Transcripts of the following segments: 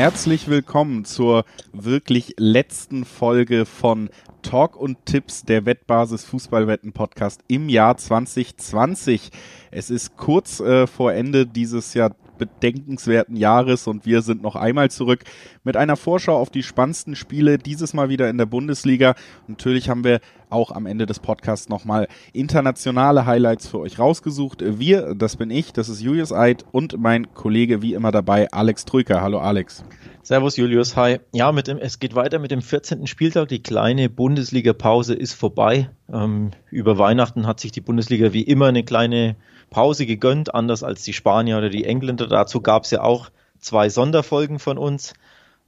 Herzlich willkommen zur wirklich letzten Folge von Talk und Tipps der Wettbasis Fußballwetten Podcast im Jahr 2020. Es ist kurz äh, vor Ende dieses Jahr bedenkenswerten Jahres und wir sind noch einmal zurück mit einer Vorschau auf die spannendsten Spiele, dieses Mal wieder in der Bundesliga. natürlich haben wir auch am Ende des Podcasts nochmal internationale Highlights für euch rausgesucht. Wir, das bin ich, das ist Julius Eid und mein Kollege wie immer dabei, Alex Trüker. Hallo Alex. Servus Julius, hi. Ja, mit dem, es geht weiter mit dem 14. Spieltag. Die kleine Bundesliga-Pause ist vorbei. Ähm, über Weihnachten hat sich die Bundesliga wie immer eine kleine Pause gegönnt, anders als die Spanier oder die Engländer. Dazu gab es ja auch zwei Sonderfolgen von uns.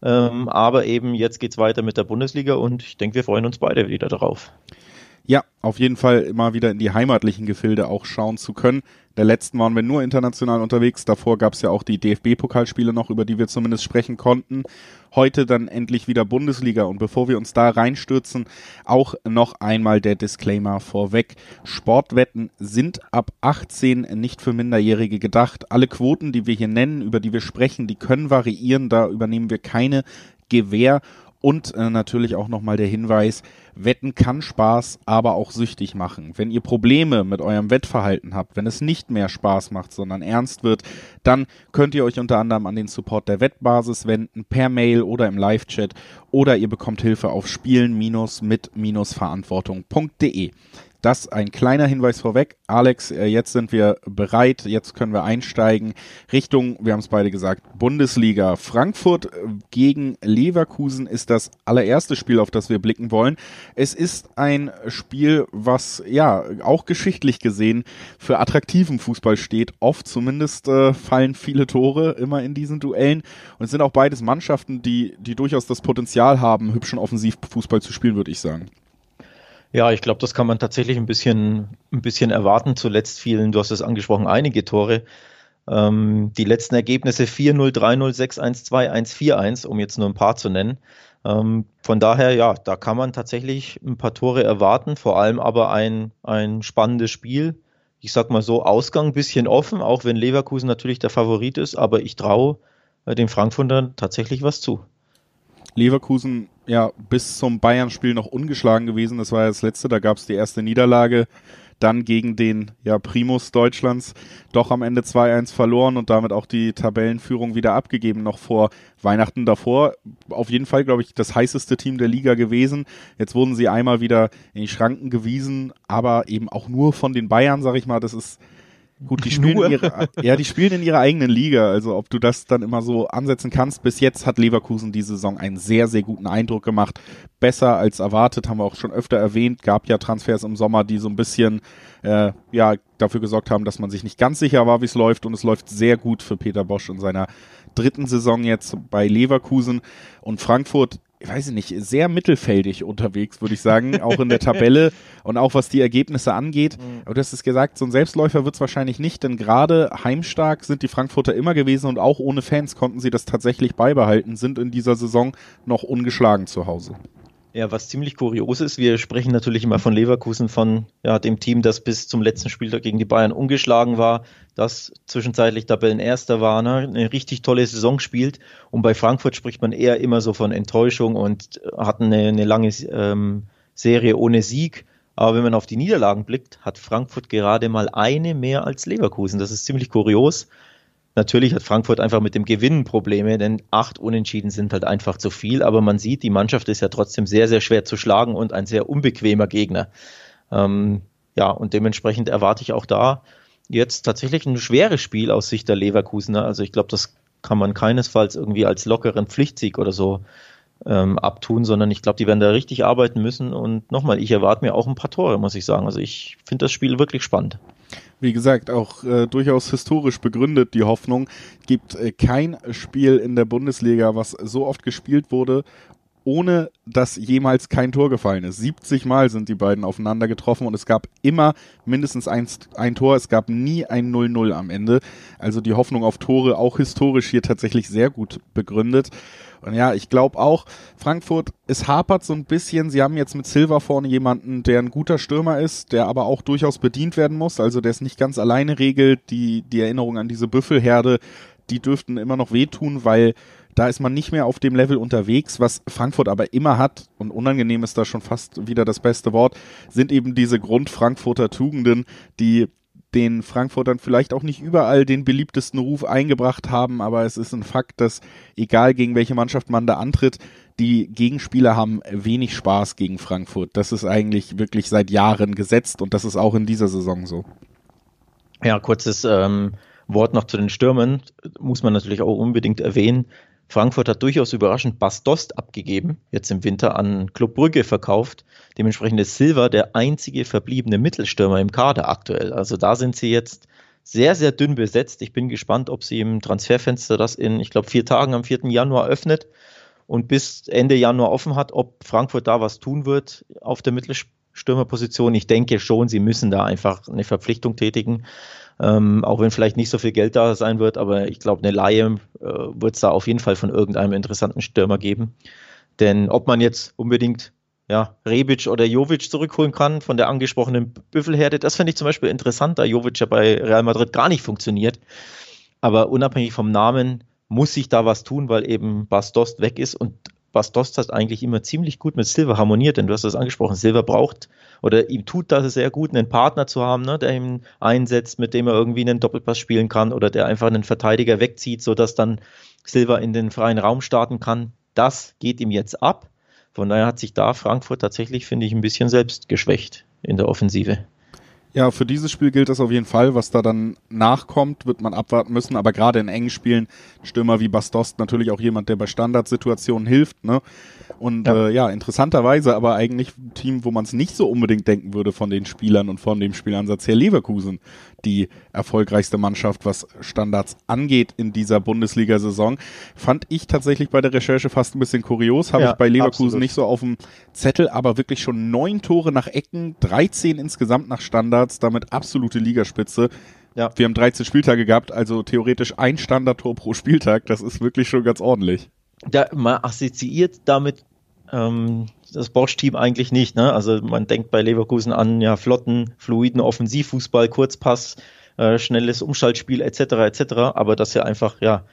Ähm, aber eben jetzt geht's weiter mit der Bundesliga und ich denke, wir freuen uns beide wieder darauf. Ja, auf jeden Fall immer wieder in die heimatlichen Gefilde auch schauen zu können. Der letzten waren wir nur international unterwegs. Davor gab es ja auch die DFB-Pokalspiele noch, über die wir zumindest sprechen konnten. Heute dann endlich wieder Bundesliga. Und bevor wir uns da reinstürzen, auch noch einmal der Disclaimer vorweg. Sportwetten sind ab 18 nicht für Minderjährige gedacht. Alle Quoten, die wir hier nennen, über die wir sprechen, die können variieren. Da übernehmen wir keine Gewähr. Und äh, natürlich auch nochmal der Hinweis, Wetten kann Spaß, aber auch süchtig machen. Wenn ihr Probleme mit eurem Wettverhalten habt, wenn es nicht mehr Spaß macht, sondern ernst wird, dann könnt ihr euch unter anderem an den Support der Wettbasis wenden, per Mail oder im Live-Chat oder ihr bekommt Hilfe auf spielen-mit-verantwortung.de. Das ein kleiner Hinweis vorweg. Alex, äh, jetzt sind wir bereit, jetzt können wir einsteigen Richtung, wir haben es beide gesagt, Bundesliga. Frankfurt äh, gegen Leverkusen ist das allererste Spiel, auf das wir blicken wollen. Es ist ein Spiel, was ja auch geschichtlich gesehen für attraktiven Fußball steht. Oft zumindest äh, fallen viele Tore immer in diesen Duellen. Und es sind auch beides Mannschaften, die, die durchaus das Potenzial haben, hübschen Offensivfußball zu spielen, würde ich sagen. Ja, ich glaube, das kann man tatsächlich ein bisschen, ein bisschen erwarten. Zuletzt fielen, du hast es angesprochen, einige Tore. Ähm, die letzten Ergebnisse 4-0, 3-0, 6-1, 2-1, 4-1, um jetzt nur ein paar zu nennen. Ähm, von daher, ja, da kann man tatsächlich ein paar Tore erwarten, vor allem aber ein, ein spannendes Spiel. Ich sag mal so, Ausgang ein bisschen offen, auch wenn Leverkusen natürlich der Favorit ist, aber ich traue äh, den Frankfurtern tatsächlich was zu. Leverkusen ja bis zum Bayern-Spiel noch ungeschlagen gewesen. Das war ja das letzte, da gab es die erste Niederlage. Dann gegen den ja, Primus Deutschlands doch am Ende 2-1 verloren und damit auch die Tabellenführung wieder abgegeben, noch vor Weihnachten davor. Auf jeden Fall, glaube ich, das heißeste Team der Liga gewesen. Jetzt wurden sie einmal wieder in die Schranken gewiesen, aber eben auch nur von den Bayern, sag ich mal. Das ist Gut, die spielen in ihrer, ja, die spielen in ihrer eigenen Liga. Also ob du das dann immer so ansetzen kannst. Bis jetzt hat Leverkusen die Saison einen sehr, sehr guten Eindruck gemacht. Besser als erwartet, haben wir auch schon öfter erwähnt. Gab ja Transfers im Sommer, die so ein bisschen äh, ja dafür gesorgt haben, dass man sich nicht ganz sicher war, wie es läuft. Und es läuft sehr gut für Peter Bosch in seiner dritten Saison jetzt bei Leverkusen. Und Frankfurt ich weiß nicht, sehr mittelfeldig unterwegs, würde ich sagen, auch in der Tabelle und auch was die Ergebnisse angeht. Mhm. Aber du hast es gesagt, so ein Selbstläufer wird es wahrscheinlich nicht, denn gerade heimstark sind die Frankfurter immer gewesen und auch ohne Fans konnten sie das tatsächlich beibehalten, sind in dieser Saison noch ungeschlagen zu Hause. Ja, was ziemlich kurios ist, wir sprechen natürlich immer von Leverkusen, von ja, dem Team, das bis zum letzten Spieltag gegen die Bayern ungeschlagen war, das zwischenzeitlich Tabellenerster war, ne, eine richtig tolle Saison spielt. Und bei Frankfurt spricht man eher immer so von Enttäuschung und hatten eine, eine lange ähm, Serie ohne Sieg. Aber wenn man auf die Niederlagen blickt, hat Frankfurt gerade mal eine mehr als Leverkusen. Das ist ziemlich kurios. Natürlich hat Frankfurt einfach mit dem Gewinnen Probleme, denn acht Unentschieden sind halt einfach zu viel. Aber man sieht, die Mannschaft ist ja trotzdem sehr, sehr schwer zu schlagen und ein sehr unbequemer Gegner. Ähm, ja, und dementsprechend erwarte ich auch da jetzt tatsächlich ein schweres Spiel aus Sicht der Leverkusener. Also ich glaube, das kann man keinesfalls irgendwie als lockeren Pflichtsieg oder so ähm, abtun, sondern ich glaube, die werden da richtig arbeiten müssen. Und nochmal, ich erwarte mir auch ein paar Tore, muss ich sagen. Also ich finde das Spiel wirklich spannend wie gesagt, auch äh, durchaus historisch begründet, die Hoffnung. Gibt äh, kein Spiel in der Bundesliga, was so oft gespielt wurde, ohne dass jemals kein Tor gefallen ist. 70 Mal sind die beiden aufeinander getroffen und es gab immer mindestens ein, ein Tor. Es gab nie ein 0-0 am Ende. Also die Hoffnung auf Tore auch historisch hier tatsächlich sehr gut begründet. Und ja, ich glaube auch, Frankfurt, es hapert so ein bisschen. Sie haben jetzt mit Silva vorne jemanden, der ein guter Stürmer ist, der aber auch durchaus bedient werden muss. Also der es nicht ganz alleine regelt. Die, die Erinnerung an diese Büffelherde, die dürften immer noch wehtun, weil Da ist man nicht mehr auf dem Level unterwegs, was Frankfurt aber immer hat, und unangenehm ist da schon fast wieder das beste Wort, sind eben diese Grund-Frankfurter Tugenden, die den Frankfurtern vielleicht auch nicht überall den beliebtesten Ruf eingebracht haben, aber es ist ein Fakt, dass egal gegen welche Mannschaft man da antritt, die Gegenspieler haben wenig Spaß gegen Frankfurt. Das ist eigentlich wirklich seit Jahren gesetzt und das ist auch in dieser Saison so. Ja, kurzes ähm, Wort noch zu den Stürmen. Muss man natürlich auch unbedingt erwähnen. Frankfurt hat durchaus überraschend Bastost abgegeben, jetzt im Winter an Club Brügge verkauft. Dementsprechend ist Silva der einzige verbliebene Mittelstürmer im Kader aktuell. Also da sind sie jetzt sehr, sehr dünn besetzt. Ich bin gespannt, ob sie im Transferfenster das in, ich glaube, vier Tagen am 4. Januar öffnet und bis Ende Januar offen hat, ob Frankfurt da was tun wird auf der Mittelstürmerposition. Ich denke schon, sie müssen da einfach eine Verpflichtung tätigen. Ähm, auch wenn vielleicht nicht so viel Geld da sein wird, aber ich glaube, eine Laie äh, wird es da auf jeden Fall von irgendeinem interessanten Stürmer geben. Denn ob man jetzt unbedingt ja, Rebic oder Jovic zurückholen kann von der angesprochenen Büffelherde, das finde ich zum Beispiel interessant, da Jovic ja bei Real Madrid gar nicht funktioniert. Aber unabhängig vom Namen muss sich da was tun, weil eben Bastos weg ist und Bastos hat eigentlich immer ziemlich gut mit Silver harmoniert, denn du hast das angesprochen. Silver braucht oder ihm tut das sehr gut, einen Partner zu haben, ne, der ihn einsetzt, mit dem er irgendwie einen Doppelpass spielen kann oder der einfach einen Verteidiger wegzieht, sodass dann Silver in den freien Raum starten kann. Das geht ihm jetzt ab. Von daher hat sich da Frankfurt tatsächlich, finde ich, ein bisschen selbst geschwächt in der Offensive. Ja, für dieses Spiel gilt das auf jeden Fall. Was da dann nachkommt, wird man abwarten müssen. Aber gerade in engen Spielen, Stürmer wie Bastost natürlich auch jemand, der bei Standardsituationen hilft. Ne? Und ja. Äh, ja, interessanterweise aber eigentlich ein Team, wo man es nicht so unbedingt denken würde von den Spielern und von dem Spielansatz her Leverkusen, die erfolgreichste Mannschaft, was Standards angeht in dieser Bundesliga-Saison. Fand ich tatsächlich bei der Recherche fast ein bisschen kurios. Habe ja, ich bei Leverkusen absolut. nicht so auf dem Zettel, aber wirklich schon neun Tore nach Ecken, 13 insgesamt nach Standards, damit absolute Ligaspitze. Ja. Wir haben 13 Spieltage gehabt, also theoretisch ein Standardtor pro Spieltag. Das ist wirklich schon ganz ordentlich. Ja, man assoziiert damit ähm, das Bosch-Team eigentlich nicht. Ne? Also man denkt bei Leverkusen an ja flotten, fluiden Offensivfußball, Kurzpass, äh, schnelles Umschaltspiel etc. etc. Aber dass ja einfach ja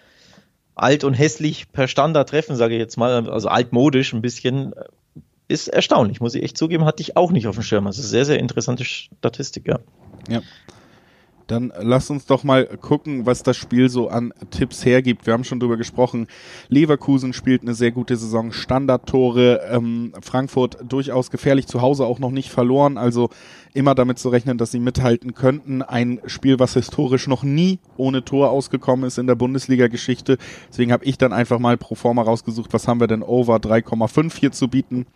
alt und hässlich per Standard treffen, sage ich jetzt mal, also altmodisch ein bisschen, äh, ist erstaunlich, muss ich echt zugeben, hatte ich auch nicht auf dem Schirm. Also sehr, sehr interessante Statistik, ja. Ja. Dann lass uns doch mal gucken, was das Spiel so an Tipps hergibt. Wir haben schon drüber gesprochen. Leverkusen spielt eine sehr gute Saison, Standardtore. Ähm, Frankfurt durchaus gefährlich zu Hause auch noch nicht verloren. Also immer damit zu rechnen, dass sie mithalten könnten. Ein Spiel, was historisch noch nie ohne Tor ausgekommen ist in der Bundesliga-Geschichte. Deswegen habe ich dann einfach mal pro forma rausgesucht, was haben wir denn over 3,5 hier zu bieten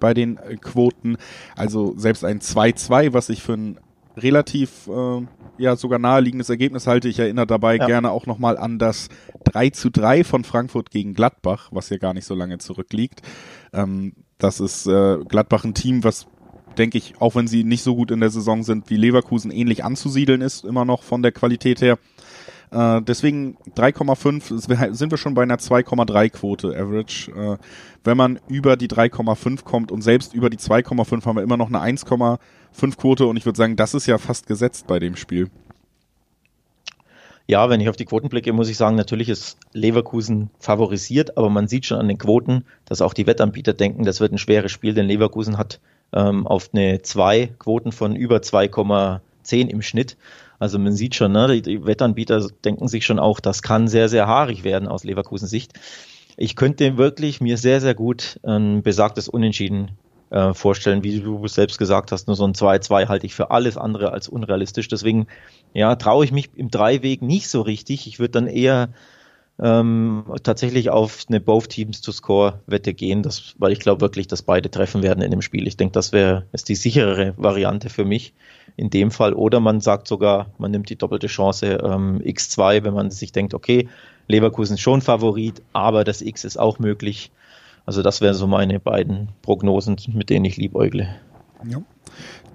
bei den Quoten. Also selbst ein 2-2, was ich für ein relativ äh, ja sogar naheliegendes Ergebnis halte. Ich erinnere dabei ja. gerne auch nochmal an das 3 zu 3 von Frankfurt gegen Gladbach, was ja gar nicht so lange zurückliegt. Ähm, das ist äh, Gladbach ein Team, was denke ich, auch wenn sie nicht so gut in der Saison sind wie Leverkusen, ähnlich anzusiedeln ist, immer noch von der Qualität her. Äh, deswegen 3,5 sind wir schon bei einer 2,3 Quote Average. Äh, wenn man über die 3,5 kommt und selbst über die 2,5 haben wir immer noch eine 1,5 Quote und ich würde sagen, das ist ja fast gesetzt bei dem Spiel. Ja, wenn ich auf die Quoten blicke, muss ich sagen, natürlich ist Leverkusen favorisiert, aber man sieht schon an den Quoten, dass auch die Wettanbieter denken, das wird ein schweres Spiel, denn Leverkusen hat ähm, auf eine 2 Quoten von über 2,10 im Schnitt. Also man sieht schon, ne, die, Wettanbieter denken sich schon auch, das kann sehr, sehr haarig werden aus Leverkusen Sicht. Ich könnte wirklich mir sehr, sehr gut ein besagtes Unentschieden äh, vorstellen, wie du selbst gesagt hast, nur so ein 2-2 halte ich für alles andere als unrealistisch. Deswegen, ja, traue ich mich im Dreiweg nicht so richtig. Ich würde dann eher ähm, tatsächlich auf eine Both Teams to Score Wette gehen, das, weil ich glaube wirklich, dass beide treffen werden in dem Spiel. Ich denke, das wäre die sicherere Variante für mich in dem Fall. Oder man sagt sogar, man nimmt die doppelte Chance ähm, X2, wenn man sich denkt, okay, Leverkusen schon Favorit, aber das X ist auch möglich. Also das wären so meine beiden Prognosen, mit denen ich liebäugle. Ja.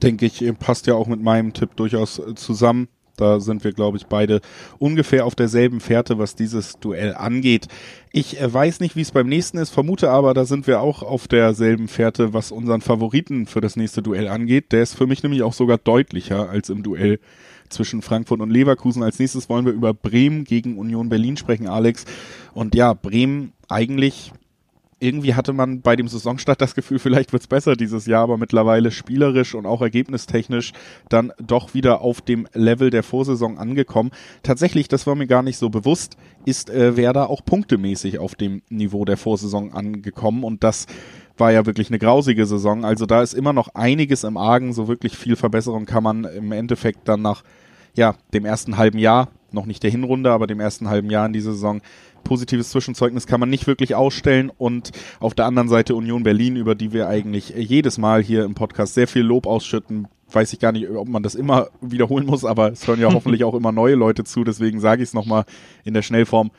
Denke ich, passt ja auch mit meinem Tipp durchaus äh, zusammen. Da sind wir, glaube ich, beide ungefähr auf derselben Fährte, was dieses Duell angeht. Ich äh, weiß nicht, wie es beim nächsten ist, vermute aber, da sind wir auch auf derselben Fährte, was unseren Favoriten für das nächste Duell angeht. Der ist für mich nämlich auch sogar deutlicher als im Duell zwischen Frankfurt und Leverkusen. Als nächstes wollen wir über Bremen gegen Union Berlin sprechen, Alex. Und ja, Bremen eigentlich irgendwie hatte man bei dem Saisonstart das Gefühl, vielleicht wird's besser dieses Jahr, aber mittlerweile spielerisch und auch ergebnistechnisch dann doch wieder auf dem Level der Vorsaison angekommen. Tatsächlich, das war mir gar nicht so bewusst, ist äh, Werder auch punktemäßig auf dem Niveau der Vorsaison angekommen und das war ja wirklich eine grausige Saison. Also da ist immer noch einiges im Argen, so wirklich viel Verbesserung kann man im Endeffekt dann nach ja, dem ersten halben Jahr, noch nicht der Hinrunde, aber dem ersten halben Jahr in dieser Saison positives Zwischenzeugnis kann man nicht wirklich ausstellen. Und auf der anderen Seite Union Berlin, über die wir eigentlich jedes Mal hier im Podcast sehr viel Lob ausschütten. Weiß ich gar nicht, ob man das immer wiederholen muss, aber es hören ja hoffentlich auch immer neue Leute zu. Deswegen sage ich es nochmal in der Schnellform.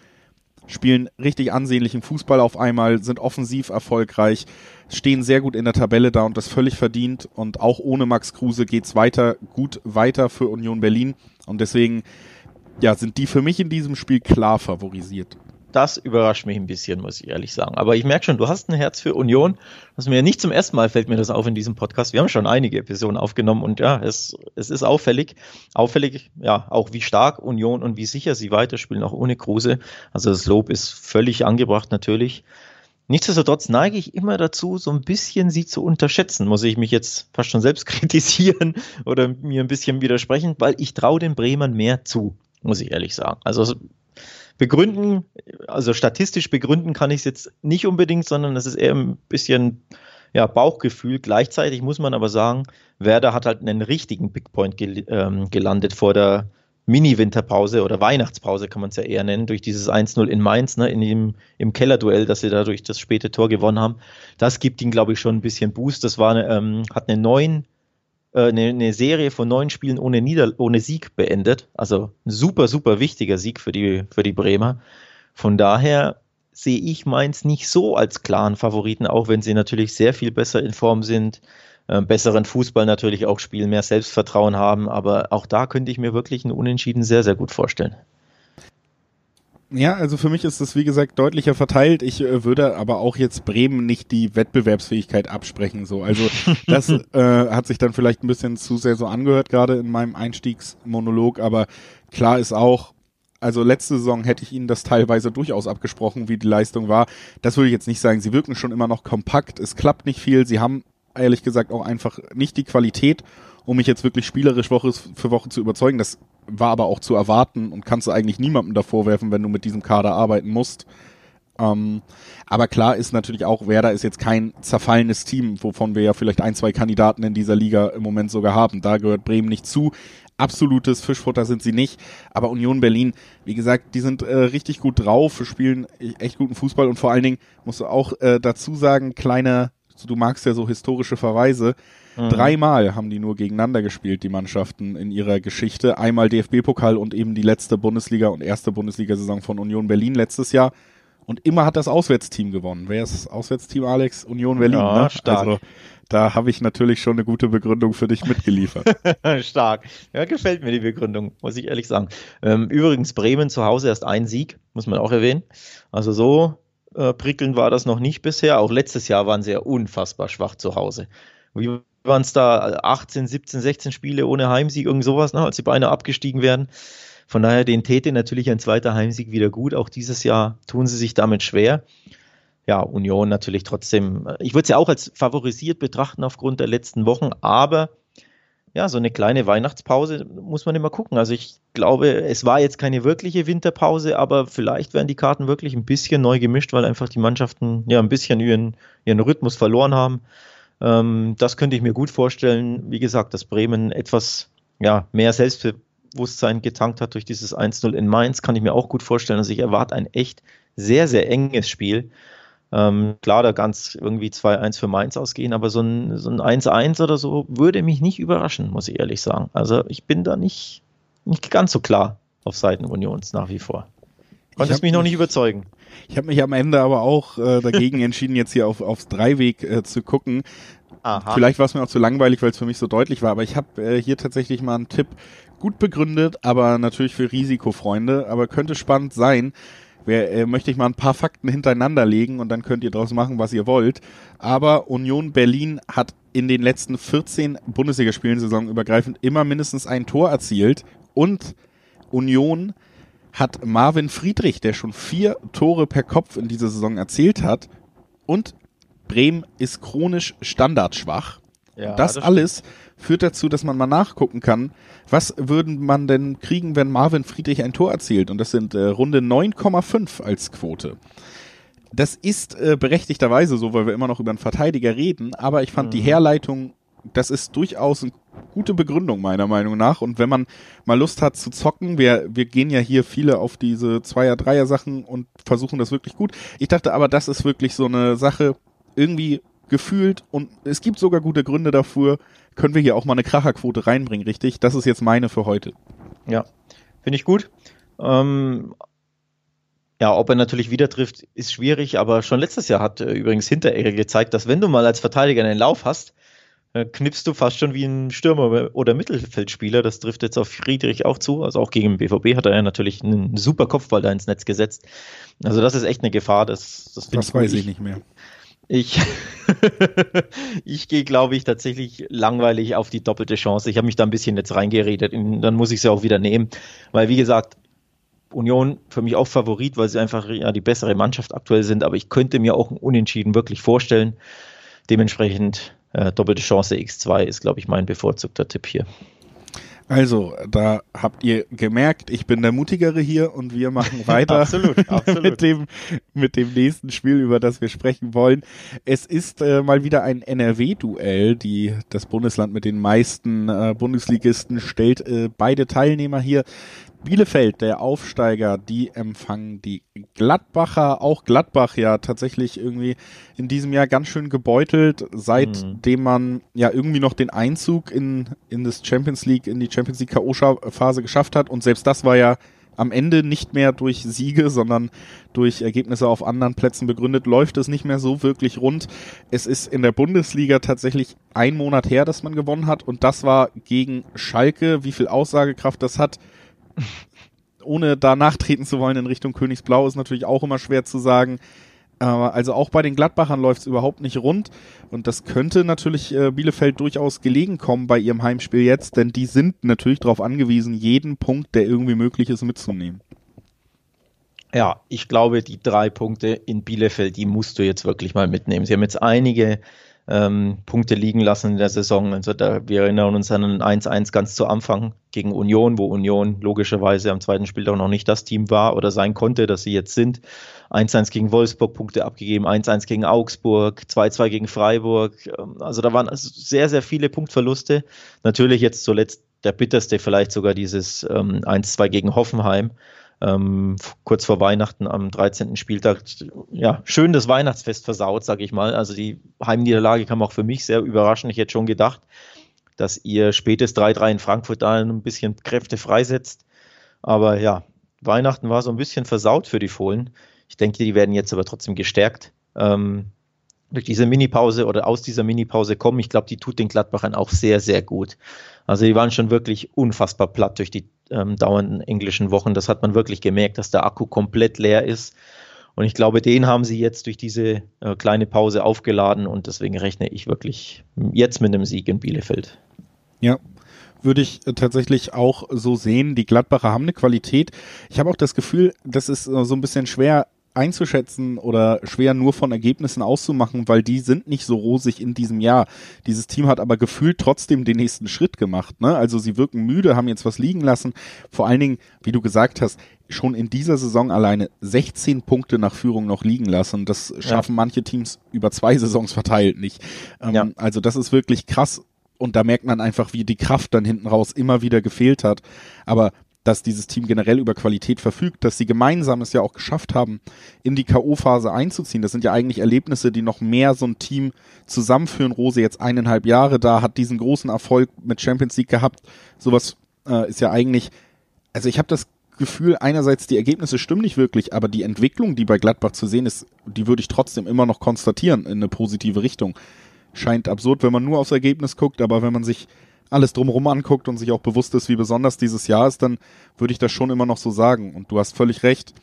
Spielen richtig ansehnlichen Fußball auf einmal, sind offensiv erfolgreich, stehen sehr gut in der Tabelle da und das völlig verdient. Und auch ohne Max Kruse geht's weiter, gut weiter für Union Berlin. Und deswegen ja, sind die für mich in diesem Spiel klar favorisiert das überrascht mich ein bisschen, muss ich ehrlich sagen. Aber ich merke schon, du hast ein Herz für Union. Das mir nicht zum ersten Mal fällt mir das auf in diesem Podcast. Wir haben schon einige Episoden aufgenommen und ja, es, es ist auffällig. Auffällig, ja, auch wie stark Union und wie sicher sie weiterspielen, auch ohne Kruse. Also das Lob ist völlig angebracht natürlich. Nichtsdestotrotz neige ich immer dazu, so ein bisschen sie zu unterschätzen. Muss ich mich jetzt fast schon selbst kritisieren oder mir ein bisschen widersprechen, weil ich traue den Bremern mehr zu, muss ich ehrlich sagen. Also begründen, also statistisch begründen kann ich es jetzt nicht unbedingt, sondern es ist eher ein bisschen ja, Bauchgefühl. Gleichzeitig muss man aber sagen, Werder hat halt einen richtigen Big Point gel ähm, gelandet vor der Mini-Winterpause oder Weihnachtspause kann man es ja eher nennen, durch dieses 1-0 in Mainz, ne, in dem, im Kellerduell, dass sie dadurch das späte Tor gewonnen haben. Das gibt ihnen, glaube ich, schon ein bisschen Boost. Das war ähm, hat eine neun äh, eine, eine, Serie von neun Spielen ohne, Nieder ohne Sieg beendet. Also ein super, super wichtiger Sieg für die, für die Bremer. Von daher sehe ich Mainz nicht so als klaren Favoriten, auch wenn sie natürlich sehr viel besser in Form sind, äh, besseren Fußball natürlich auch spielen, mehr Selbstvertrauen haben. Aber auch da könnte ich mir wirklich einen Unentschieden sehr, sehr gut vorstellen. Ja, also für mich ist es wie gesagt deutlicher verteilt. Ich äh, würde aber auch jetzt Bremen nicht die Wettbewerbsfähigkeit absprechen. So, also das äh, hat sich dann vielleicht ein bisschen zu sehr so angehört gerade in meinem Einstiegsmonolog. Aber klar ist auch, also letzte Saison hätte ich Ihnen das teilweise durchaus abgesprochen, wie die Leistung war. Das würde ich jetzt nicht sagen. Sie wirken schon immer noch kompakt. Es klappt nicht viel. Sie haben ehrlich gesagt auch einfach nicht die Qualität, um mich jetzt wirklich spielerisch Woche für Woche zu überzeugen. Das war aber auch zu erwarten und kannst du eigentlich niemandem davor werfen, wenn du mit diesem Kader arbeiten musst. Ähm, aber klar ist natürlich auch, Werder ist jetzt kein zerfallenes Team, wovon wir ja vielleicht ein, zwei Kandidaten in dieser Liga im Moment sogar haben. Da gehört Bremen nicht zu. Absolutes Fischfutter sind sie nicht. Aber Union Berlin, wie gesagt, die sind äh, richtig gut drauf, spielen echt guten Fußball und vor allen Dingen musst du auch äh, dazu sagen, kleine, du magst ja so historische Verweise, Mhm. Dreimal haben die nur gegeneinander gespielt, die Mannschaften in ihrer Geschichte. Einmal DFB-Pokal und eben die letzte Bundesliga und erste Bundesliga-Saison von Union Berlin letztes Jahr. Und immer hat das Auswärtsteam gewonnen. Wer ist das Auswärtsteam, Alex? Union Berlin. Ja, ne? stark. Also, da habe ich natürlich schon eine gute Begründung für dich mitgeliefert. Stark. Ja, gefällt mir die Begründung, muss ich ehrlich sagen. Ähm, übrigens, Bremen zu Hause erst ein Sieg, muss man auch erwähnen. Also so äh, prickelnd war das noch nicht bisher. Auch letztes Jahr waren sie ja unfassbar schwach zu Hause. Wie waren es da 18, 17, 16 Spiele ohne Heimsieg, irgend sowas, ne, als sie beinahe abgestiegen werden. Von daher, den täte natürlich ein zweiter Heimsieg wieder gut. Auch dieses Jahr tun sie sich damit schwer. Ja, Union natürlich trotzdem. Ich würde sie auch als favorisiert betrachten aufgrund der letzten Wochen, aber ja, so eine kleine Weihnachtspause muss man immer gucken. Also ich glaube, es war jetzt keine wirkliche Winterpause, aber vielleicht werden die Karten wirklich ein bisschen neu gemischt, weil einfach die Mannschaften ja ein bisschen ihren, ihren Rhythmus verloren haben. Ähm, das könnte ich mir gut vorstellen. Wie gesagt, dass Bremen etwas ja, mehr Selbstbewusstsein getankt hat durch dieses 1-0 in Mainz, kann ich mir auch gut vorstellen. Also ich erwarte ein echt sehr, sehr enges Spiel. Ähm, klar, da ganz irgendwie 2-1 für Mainz ausgehen, aber so ein, so ein 1-1 oder so würde mich nicht überraschen, muss ich ehrlich sagen. Also ich bin da nicht, nicht ganz so klar auf Seiten Unions nach wie vor. Konntest mich noch nicht überzeugen. Ich habe mich am Ende aber auch äh, dagegen entschieden, jetzt hier auf, aufs Dreiweg äh, zu gucken. Aha. Vielleicht war es mir auch zu langweilig, weil es für mich so deutlich war, aber ich habe äh, hier tatsächlich mal einen Tipp gut begründet, aber natürlich für Risikofreunde, aber könnte spannend sein. Wer, äh, möchte ich mal ein paar Fakten hintereinander legen und dann könnt ihr daraus machen, was ihr wollt. Aber Union Berlin hat in den letzten 14 Bundesligaspielen saisonübergreifend immer mindestens ein Tor erzielt und Union hat Marvin Friedrich, der schon vier Tore per Kopf in dieser Saison erzielt hat und Bremen ist chronisch standardschwach. Ja, das, das alles führt dazu, dass man mal nachgucken kann, was würden man denn kriegen, wenn Marvin Friedrich ein Tor erzielt? Und das sind äh, Runde 9,5 als Quote. Das ist äh, berechtigterweise so, weil wir immer noch über einen Verteidiger reden, aber ich fand mhm. die Herleitung, das ist durchaus eine gute Begründung meiner Meinung nach. Und wenn man mal Lust hat zu zocken, wir, wir gehen ja hier viele auf diese Zweier-Dreier-Sachen und versuchen das wirklich gut. Ich dachte aber, das ist wirklich so eine Sache, irgendwie gefühlt und es gibt sogar gute Gründe dafür, können wir hier auch mal eine Kracherquote reinbringen, richtig? Das ist jetzt meine für heute. Ja, finde ich gut. Ähm, ja, ob er natürlich wieder trifft, ist schwierig, aber schon letztes Jahr hat äh, übrigens Hinteregger gezeigt, dass wenn du mal als Verteidiger einen Lauf hast, äh, knippst du fast schon wie ein Stürmer oder Mittelfeldspieler. Das trifft jetzt auf Friedrich auch zu. Also auch gegen den BVB hat er ja natürlich einen super Kopfball da ins Netz gesetzt. Also das ist echt eine Gefahr. Das, das, das weiß ich nicht mehr. Ich, ich gehe, glaube ich, tatsächlich langweilig auf die doppelte Chance. Ich habe mich da ein bisschen jetzt reingeredet, dann muss ich sie auch wieder nehmen. Weil, wie gesagt, Union für mich auch Favorit, weil sie einfach ja die bessere Mannschaft aktuell sind, aber ich könnte mir auch ein Unentschieden wirklich vorstellen. Dementsprechend äh, doppelte Chance X2 ist, glaube ich, mein bevorzugter Tipp hier. Also, da habt ihr gemerkt, ich bin der Mutigere hier und wir machen weiter absolut, absolut. mit, dem, mit dem nächsten Spiel, über das wir sprechen wollen. Es ist äh, mal wieder ein NRW-Duell, die das Bundesland mit den meisten äh, Bundesligisten stellt äh, beide Teilnehmer hier Bielefeld, der Aufsteiger, die empfangen die Gladbacher. Auch Gladbach ja tatsächlich irgendwie in diesem Jahr ganz schön gebeutelt, seitdem mhm. man ja irgendwie noch den Einzug in, in das Champions League, in die Champions League K.O.-Phase geschafft hat. Und selbst das war ja am Ende nicht mehr durch Siege, sondern durch Ergebnisse auf anderen Plätzen begründet, läuft es nicht mehr so wirklich rund. Es ist in der Bundesliga tatsächlich ein Monat her, dass man gewonnen hat und das war gegen Schalke. Wie viel Aussagekraft das hat, ohne da nachtreten zu wollen in Richtung Königsblau, ist natürlich auch immer schwer zu sagen. Also auch bei den Gladbachern läuft es überhaupt nicht rund. Und das könnte natürlich äh, Bielefeld durchaus gelegen kommen bei ihrem Heimspiel jetzt, denn die sind natürlich darauf angewiesen, jeden Punkt, der irgendwie möglich ist, mitzunehmen. Ja, ich glaube, die drei Punkte in Bielefeld, die musst du jetzt wirklich mal mitnehmen. Sie haben jetzt einige ähm, Punkte liegen lassen in der Saison. Also da, wir erinnern uns an ein 1-1 ganz zu Anfang gegen Union, wo Union logischerweise am zweiten Spieltag noch nicht das Team war oder sein konnte, dass sie jetzt sind. 1-1 gegen Wolfsburg, Punkte abgegeben, 1-1 gegen Augsburg, 2-2 gegen Freiburg. Ähm, also da waren also sehr, sehr viele Punktverluste. Natürlich jetzt zuletzt der bitterste vielleicht sogar dieses ähm, 1-2 gegen Hoffenheim ähm, kurz vor Weihnachten am 13. Spieltag, ja, schön das Weihnachtsfest versaut, sag ich mal. Also die Heimniederlage kam auch für mich sehr überraschend. Ich hätte schon gedacht, dass ihr spätes 3-3 in Frankfurt da ein bisschen Kräfte freisetzt. Aber ja, Weihnachten war so ein bisschen versaut für die Fohlen. Ich denke, die werden jetzt aber trotzdem gestärkt. Ähm, durch diese Minipause oder aus dieser Minipause kommen. Ich glaube, die tut den Gladbachern auch sehr, sehr gut. Also die waren schon wirklich unfassbar platt durch die ähm, dauernden englischen Wochen. Das hat man wirklich gemerkt, dass der Akku komplett leer ist. Und ich glaube, den haben sie jetzt durch diese äh, kleine Pause aufgeladen und deswegen rechne ich wirklich jetzt mit einem Sieg in Bielefeld. Ja, würde ich äh, tatsächlich auch so sehen. Die Gladbacher haben eine Qualität. Ich habe auch das Gefühl, das ist äh, so ein bisschen schwer einzuschätzen oder schwer nur von Ergebnissen auszumachen, weil die sind nicht so rosig in diesem Jahr. Dieses Team hat aber gefühlt trotzdem den nächsten Schritt gemacht. Ne? Also sie wirken müde, haben jetzt was liegen lassen. Vor allen Dingen, wie du gesagt hast, schon in dieser Saison alleine 16 Punkte nach Führung noch liegen lassen. Das schaffen ja. manche Teams über zwei Saisons verteilt nicht. Ähm, ja. Also das ist wirklich krass. Und da merkt man einfach, wie die Kraft dann hinten raus immer wieder gefehlt hat. Aber dass dieses Team generell über Qualität verfügt, dass sie gemeinsam es ja auch geschafft haben, in die K.O.-Phase einzuziehen. Das sind ja eigentlich Erlebnisse, die noch mehr so ein Team zusammenführen. Rose jetzt eineinhalb Jahre da, hat diesen großen Erfolg mit Champions League gehabt. Sowas äh, ist ja eigentlich, also ich habe das Gefühl, einerseits die Ergebnisse stimmen nicht wirklich, aber die Entwicklung, die bei Gladbach zu sehen ist, die würde ich trotzdem immer noch konstatieren in eine positive Richtung. Scheint absurd, wenn man nur aufs Ergebnis guckt, aber wenn man sich alles drumherum anguckt und sich auch bewusst ist, wie besonders dieses Jahr ist, dann würde ich das schon immer noch so sagen. Und du hast völlig recht,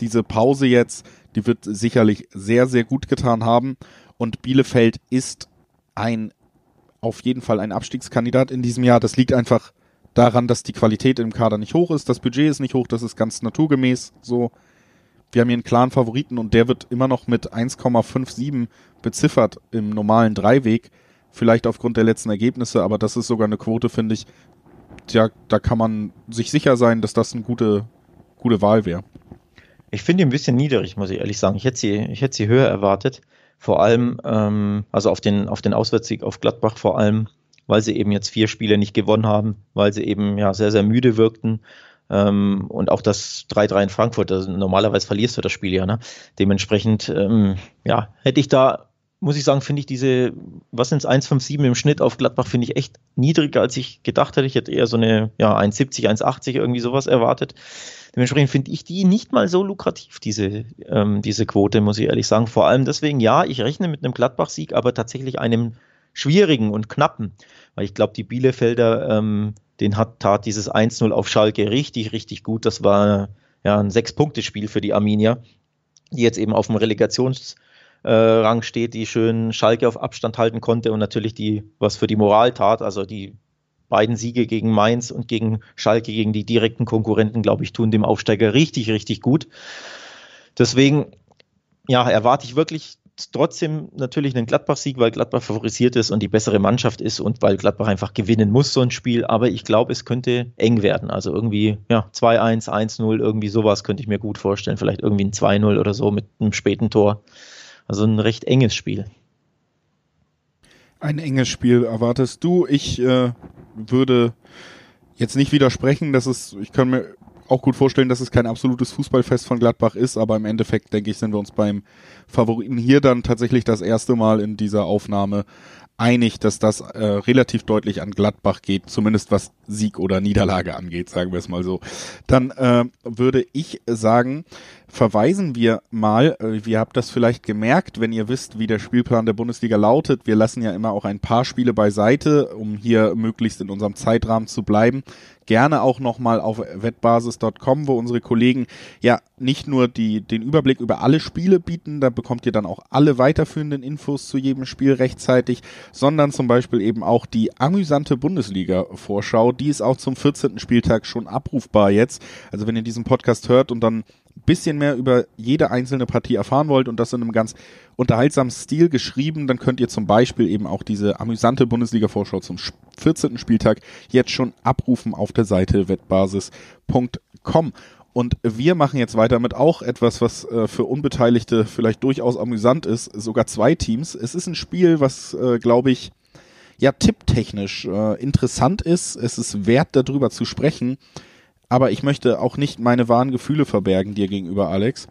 diese Pause jetzt, die wird sicherlich sehr, sehr gut getan haben. Und Bielefeld ist ein, auf jeden Fall ein Abstiegskandidat in diesem Jahr. Das liegt einfach daran, dass die Qualität im Kader nicht hoch ist, das Budget ist nicht hoch, das ist ganz naturgemäß so. Wir haben hier einen klaren Favoriten und der wird immer noch mit 1,57 beziffert im normalen Dreiweg. Vielleicht aufgrund der letzten Ergebnisse, aber das ist sogar eine Quote, finde ich. Tja, da kann man sich sicher sein, dass das eine gute, gute Wahl wäre. Ich finde die ein bisschen niedrig, muss ich ehrlich sagen. Ich hätte sie, ich hätte sie höher erwartet. Vor allem, ähm, also auf den, auf den Auswärtssieg auf Gladbach vor allem, weil sie eben jetzt vier Spiele nicht gewonnen haben, weil sie eben ja sehr, sehr müde wirkten. Ähm, und auch das 3-3 in Frankfurt, also normalerweise verlierst du das Spiel ja. Ne? Dementsprechend, ähm, ja, hätte ich da, muss ich sagen, finde ich diese, was sind es, 1,57 im Schnitt auf Gladbach, finde ich echt niedriger, als ich gedacht hätte. Ich hätte eher so eine, ja, 1,70, 1,80 irgendwie sowas erwartet. Dementsprechend finde ich die nicht mal so lukrativ, diese, ähm, diese Quote, muss ich ehrlich sagen. Vor allem deswegen, ja, ich rechne mit einem Gladbach-Sieg, aber tatsächlich einem schwierigen und knappen. Weil ich glaube, die Bielefelder, ähm, den hat tat dieses 1-0 auf Schalke richtig, richtig gut. Das war ja ein Sechs-Punkte-Spiel für die Arminia, die jetzt eben auf dem Relegationsrang äh, steht, die schön Schalke auf Abstand halten konnte und natürlich die, was für die Moral tat, also die beiden Siege gegen Mainz und gegen Schalke, gegen die direkten Konkurrenten, glaube ich, tun dem Aufsteiger richtig, richtig gut. Deswegen, ja, erwarte ich wirklich trotzdem natürlich einen Gladbach-Sieg, weil Gladbach favorisiert ist und die bessere Mannschaft ist und weil Gladbach einfach gewinnen muss, so ein Spiel. Aber ich glaube, es könnte eng werden. Also irgendwie, ja, 2-1, 1-0, irgendwie sowas könnte ich mir gut vorstellen. Vielleicht irgendwie ein 2-0 oder so mit einem späten Tor. Also ein recht enges Spiel. Ein enges Spiel erwartest du. Ich äh, würde jetzt nicht widersprechen, dass es, ich kann mir auch gut vorstellen, dass es kein absolutes Fußballfest von Gladbach ist, aber im Endeffekt, denke ich, sind wir uns beim Favoriten hier dann tatsächlich das erste Mal in dieser Aufnahme einig, dass das äh, relativ deutlich an Gladbach geht, zumindest was Sieg oder Niederlage angeht, sagen wir es mal so. Dann äh, würde ich sagen, verweisen wir mal, äh, ihr habt das vielleicht gemerkt, wenn ihr wisst, wie der Spielplan der Bundesliga lautet. Wir lassen ja immer auch ein paar Spiele beiseite, um hier möglichst in unserem Zeitrahmen zu bleiben gerne auch nochmal auf wettbasis.com, wo unsere Kollegen ja nicht nur die, den Überblick über alle Spiele bieten, da bekommt ihr dann auch alle weiterführenden Infos zu jedem Spiel rechtzeitig, sondern zum Beispiel eben auch die amüsante Bundesliga-Vorschau, die ist auch zum 14. Spieltag schon abrufbar jetzt. Also wenn ihr diesen Podcast hört und dann bisschen mehr über jede einzelne Partie erfahren wollt und das in einem ganz unterhaltsamen Stil geschrieben, dann könnt ihr zum Beispiel eben auch diese amüsante Bundesliga-Vorschau zum 14. Spieltag jetzt schon abrufen auf der Seite wettbasis.com. Und wir machen jetzt weiter mit auch etwas, was äh, für Unbeteiligte vielleicht durchaus amüsant ist. Sogar zwei Teams. Es ist ein Spiel, was, äh, glaube ich, ja, tipptechnisch äh, interessant ist. Es ist wert, darüber zu sprechen aber ich möchte auch nicht meine wahren Gefühle verbergen dir gegenüber, Alex.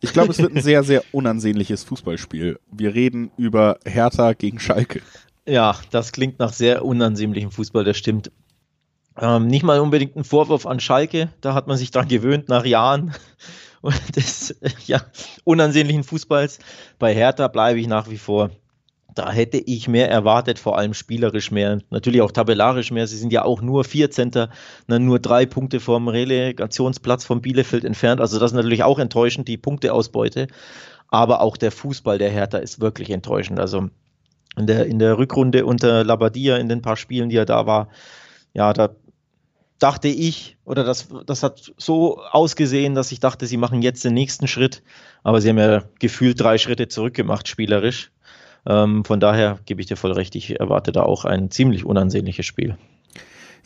Ich glaube, es wird ein sehr, sehr unansehnliches Fußballspiel. Wir reden über Hertha gegen Schalke. Ja, das klingt nach sehr unansehnlichem Fußball, das stimmt. Ähm, nicht mal unbedingt ein Vorwurf an Schalke, da hat man sich dran gewöhnt nach Jahren des ja, unansehnlichen Fußballs. Bei Hertha bleibe ich nach wie vor da hätte ich mehr erwartet, vor allem spielerisch mehr, natürlich auch tabellarisch mehr. Sie sind ja auch nur 14. Ne, nur drei Punkte vom Relegationsplatz von Bielefeld entfernt. Also das ist natürlich auch enttäuschend, die Punkteausbeute. Aber auch der Fußball der Hertha ist wirklich enttäuschend. Also in der, in der Rückrunde unter Labadia in den paar Spielen, die er da war, ja, da dachte ich, oder das, das hat so ausgesehen, dass ich dachte, sie machen jetzt den nächsten Schritt. Aber sie haben ja gefühlt drei Schritte zurückgemacht, spielerisch. Ähm, von daher gebe ich dir voll recht, ich erwarte da auch ein ziemlich unansehnliches Spiel.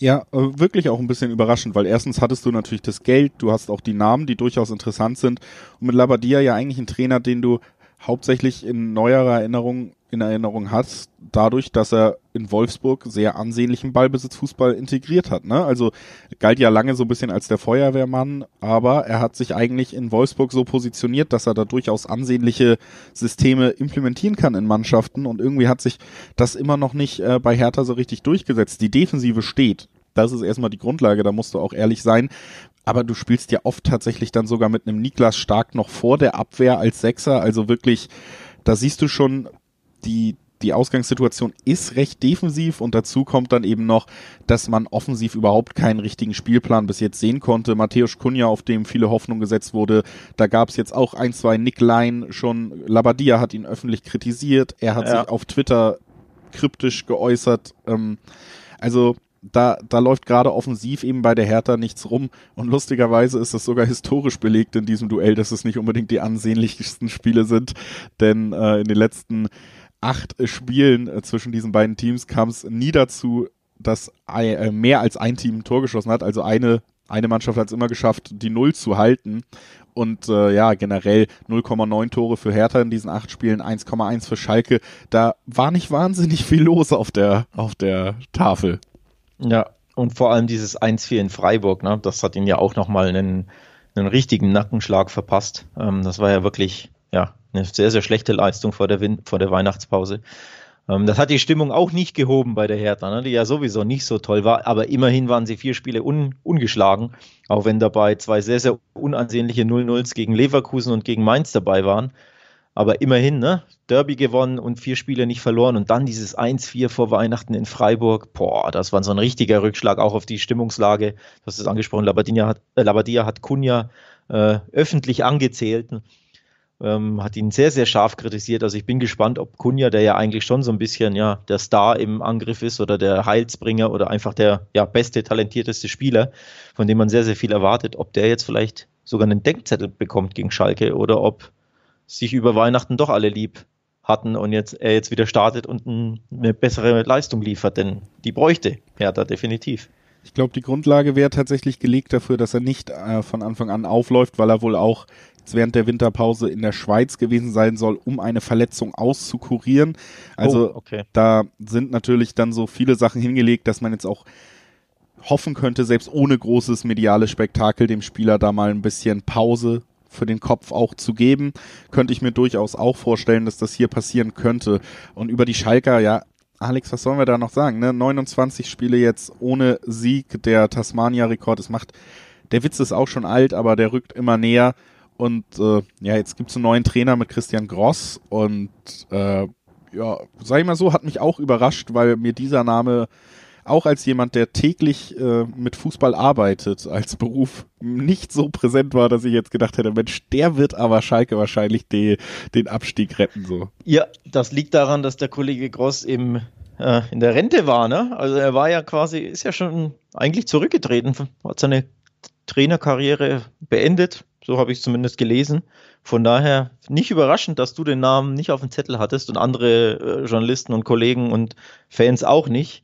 Ja, äh, wirklich auch ein bisschen überraschend, weil erstens hattest du natürlich das Geld, du hast auch die Namen, die durchaus interessant sind. Und mit Labadia ja eigentlich ein Trainer, den du hauptsächlich in neuerer Erinnerung in Erinnerung hast, dadurch, dass er in Wolfsburg sehr ansehnlichen Ballbesitzfußball integriert hat. Ne? Also galt ja lange so ein bisschen als der Feuerwehrmann, aber er hat sich eigentlich in Wolfsburg so positioniert, dass er da durchaus ansehnliche Systeme implementieren kann in Mannschaften und irgendwie hat sich das immer noch nicht äh, bei Hertha so richtig durchgesetzt. Die Defensive steht. Das ist erstmal die Grundlage, da musst du auch ehrlich sein. aber du spielst ja oft tatsächlich dann sogar mit einem Niklas Stark noch vor der Abwehr als Sechser. Also wirklich, da siehst du schon, die, die Ausgangssituation ist recht defensiv und dazu kommt dann eben noch, dass man offensiv überhaupt keinen richtigen Spielplan bis jetzt sehen konnte. Matthäus Kunja, auf dem viele Hoffnung gesetzt wurde, da gab es jetzt auch ein, zwei Nicklein schon. Labadia hat ihn öffentlich kritisiert. Er hat ja. sich auf Twitter kryptisch geäußert. Ähm, also da, da läuft gerade offensiv eben bei der Hertha nichts rum. Und lustigerweise ist es sogar historisch belegt in diesem Duell, dass es nicht unbedingt die ansehnlichsten Spiele sind. Denn äh, in den letzten acht Spielen äh, zwischen diesen beiden Teams kam es nie dazu, dass äh, mehr als ein Team ein Tor geschossen hat. Also eine, eine Mannschaft hat es immer geschafft, die Null zu halten. Und äh, ja, generell 0,9 Tore für Hertha in diesen acht Spielen, 1,1 für Schalke. Da war nicht wahnsinnig viel los auf der, auf der Tafel. Ja, und vor allem dieses 1-4 in Freiburg, ne, das hat ihn ja auch nochmal einen, einen richtigen Nackenschlag verpasst. Ähm, das war ja wirklich ja, eine sehr, sehr schlechte Leistung vor der, Win vor der Weihnachtspause. Ähm, das hat die Stimmung auch nicht gehoben bei der Hertha, ne, die ja sowieso nicht so toll war, aber immerhin waren sie vier Spiele un ungeschlagen, auch wenn dabei zwei sehr, sehr unansehnliche 0-0s gegen Leverkusen und gegen Mainz dabei waren. Aber immerhin, ne? Derby gewonnen und vier Spiele nicht verloren und dann dieses 1-4 vor Weihnachten in Freiburg. Boah, das war so ein richtiger Rückschlag auch auf die Stimmungslage. Du hast es angesprochen, Labadia hat, äh, hat Kunja äh, öffentlich angezählt, ähm, hat ihn sehr, sehr scharf kritisiert. Also ich bin gespannt, ob Kunja, der ja eigentlich schon so ein bisschen ja der Star im Angriff ist oder der Heilsbringer oder einfach der ja beste, talentierteste Spieler, von dem man sehr, sehr viel erwartet, ob der jetzt vielleicht sogar einen Denkzettel bekommt gegen Schalke oder ob sich über Weihnachten doch alle lieb hatten und jetzt er jetzt wieder startet und ein, eine bessere Leistung liefert, denn die bräuchte Hertha definitiv. Ich glaube, die Grundlage wäre tatsächlich gelegt dafür, dass er nicht äh, von Anfang an aufläuft, weil er wohl auch während der Winterpause in der Schweiz gewesen sein soll, um eine Verletzung auszukurieren. Also oh, okay. da sind natürlich dann so viele Sachen hingelegt, dass man jetzt auch hoffen könnte, selbst ohne großes mediales Spektakel dem Spieler da mal ein bisschen Pause für den Kopf auch zu geben, könnte ich mir durchaus auch vorstellen, dass das hier passieren könnte. Und über die Schalker, ja, Alex, was sollen wir da noch sagen? Ne? 29 Spiele jetzt ohne Sieg, der Tasmania-Rekord. Es macht, der Witz ist auch schon alt, aber der rückt immer näher. Und äh, ja, jetzt gibt's einen neuen Trainer mit Christian Gross und äh, ja, sag ich mal so, hat mich auch überrascht, weil mir dieser Name auch als jemand, der täglich äh, mit Fußball arbeitet, als Beruf nicht so präsent war, dass ich jetzt gedacht hätte, Mensch, der wird aber Schalke wahrscheinlich die, den Abstieg retten so. Ja, das liegt daran, dass der Kollege Gross im äh, in der Rente war, ne? Also er war ja quasi, ist ja schon eigentlich zurückgetreten, hat seine Trainerkarriere beendet, so habe ich es zumindest gelesen. Von daher nicht überraschend, dass du den Namen nicht auf dem Zettel hattest und andere äh, Journalisten und Kollegen und Fans auch nicht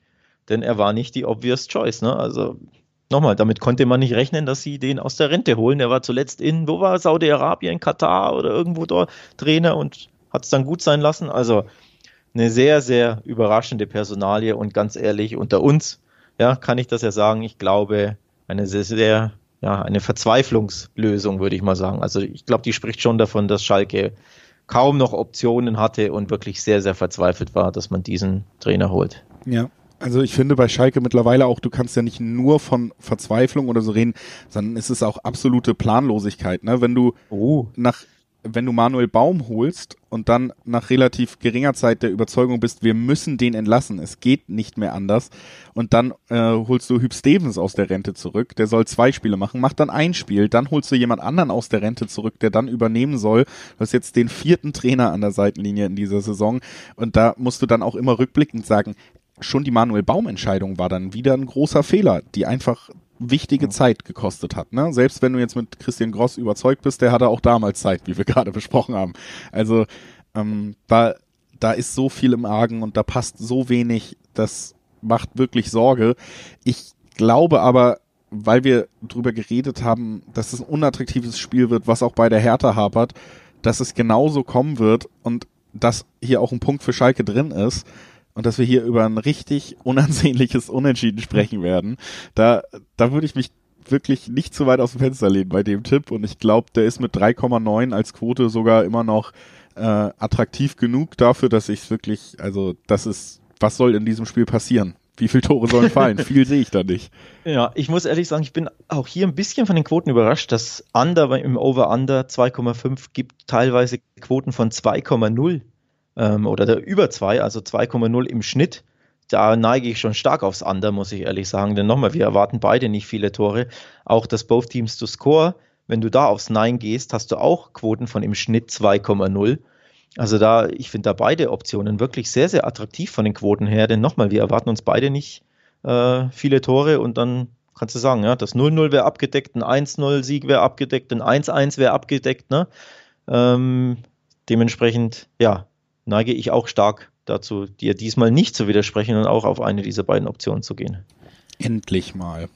denn er war nicht die obvious choice. Ne? Also nochmal, damit konnte man nicht rechnen, dass sie den aus der Rente holen. Er war zuletzt in, wo war Saudi-Arabien, Katar oder irgendwo dort Trainer und hat es dann gut sein lassen. Also eine sehr, sehr überraschende Personalie und ganz ehrlich, unter uns, ja, kann ich das ja sagen, ich glaube, eine sehr, sehr, ja, eine Verzweiflungslösung, würde ich mal sagen. Also ich glaube, die spricht schon davon, dass Schalke kaum noch Optionen hatte und wirklich sehr, sehr verzweifelt war, dass man diesen Trainer holt. Ja, also ich finde bei Schalke mittlerweile auch, du kannst ja nicht nur von Verzweiflung oder so reden, sondern es ist auch absolute Planlosigkeit. Ne? Wenn du oh. nach wenn du Manuel Baum holst und dann nach relativ geringer Zeit der Überzeugung bist, wir müssen den entlassen, es geht nicht mehr anders, und dann äh, holst du Hüb Stevens aus der Rente zurück, der soll zwei Spiele machen, macht dann ein Spiel, dann holst du jemand anderen aus der Rente zurück, der dann übernehmen soll. Du hast jetzt den vierten Trainer an der Seitenlinie in dieser Saison und da musst du dann auch immer rückblickend sagen, schon die Manuel Baum-Entscheidung war dann wieder ein großer Fehler, die einfach wichtige Zeit gekostet hat. Ne? Selbst wenn du jetzt mit Christian Gross überzeugt bist, der hatte auch damals Zeit, wie wir gerade besprochen haben. Also ähm, da, da ist so viel im Argen und da passt so wenig, das macht wirklich Sorge. Ich glaube aber, weil wir drüber geredet haben, dass es ein unattraktives Spiel wird, was auch bei der Hertha hapert, dass es genauso kommen wird und dass hier auch ein Punkt für Schalke drin ist, und dass wir hier über ein richtig unansehnliches Unentschieden sprechen werden, da, da würde ich mich wirklich nicht zu weit aus dem Fenster lehnen bei dem Tipp und ich glaube, der ist mit 3,9 als Quote sogar immer noch äh, attraktiv genug dafür, dass ich es wirklich, also das ist, was soll in diesem Spiel passieren? wie viele Tore sollen fallen? Viel sehe ich da nicht. Ja, ich muss ehrlich sagen, ich bin auch hier ein bisschen von den Quoten überrascht, dass Under im Over-Under 2,5 gibt teilweise Quoten von 2,0 ähm, oder der über 2, also 2,0 im Schnitt. Da neige ich schon stark aufs Under, muss ich ehrlich sagen. Denn nochmal, wir erwarten beide nicht viele Tore. Auch das Both Teams to Score, wenn du da aufs Nein gehst, hast du auch Quoten von im Schnitt 2,0. Also da, ich finde da beide Optionen wirklich sehr, sehr attraktiv von den Quoten her, denn nochmal, wir erwarten uns beide nicht äh, viele Tore und dann kannst du sagen, ja, das 0-0 wäre abgedeckt, ein 1-0-Sieg wäre abgedeckt, ein 1-1 wäre abgedeckt, ne? Ähm, dementsprechend, ja, neige ich auch stark dazu, dir diesmal nicht zu widersprechen und auch auf eine dieser beiden Optionen zu gehen. Endlich mal.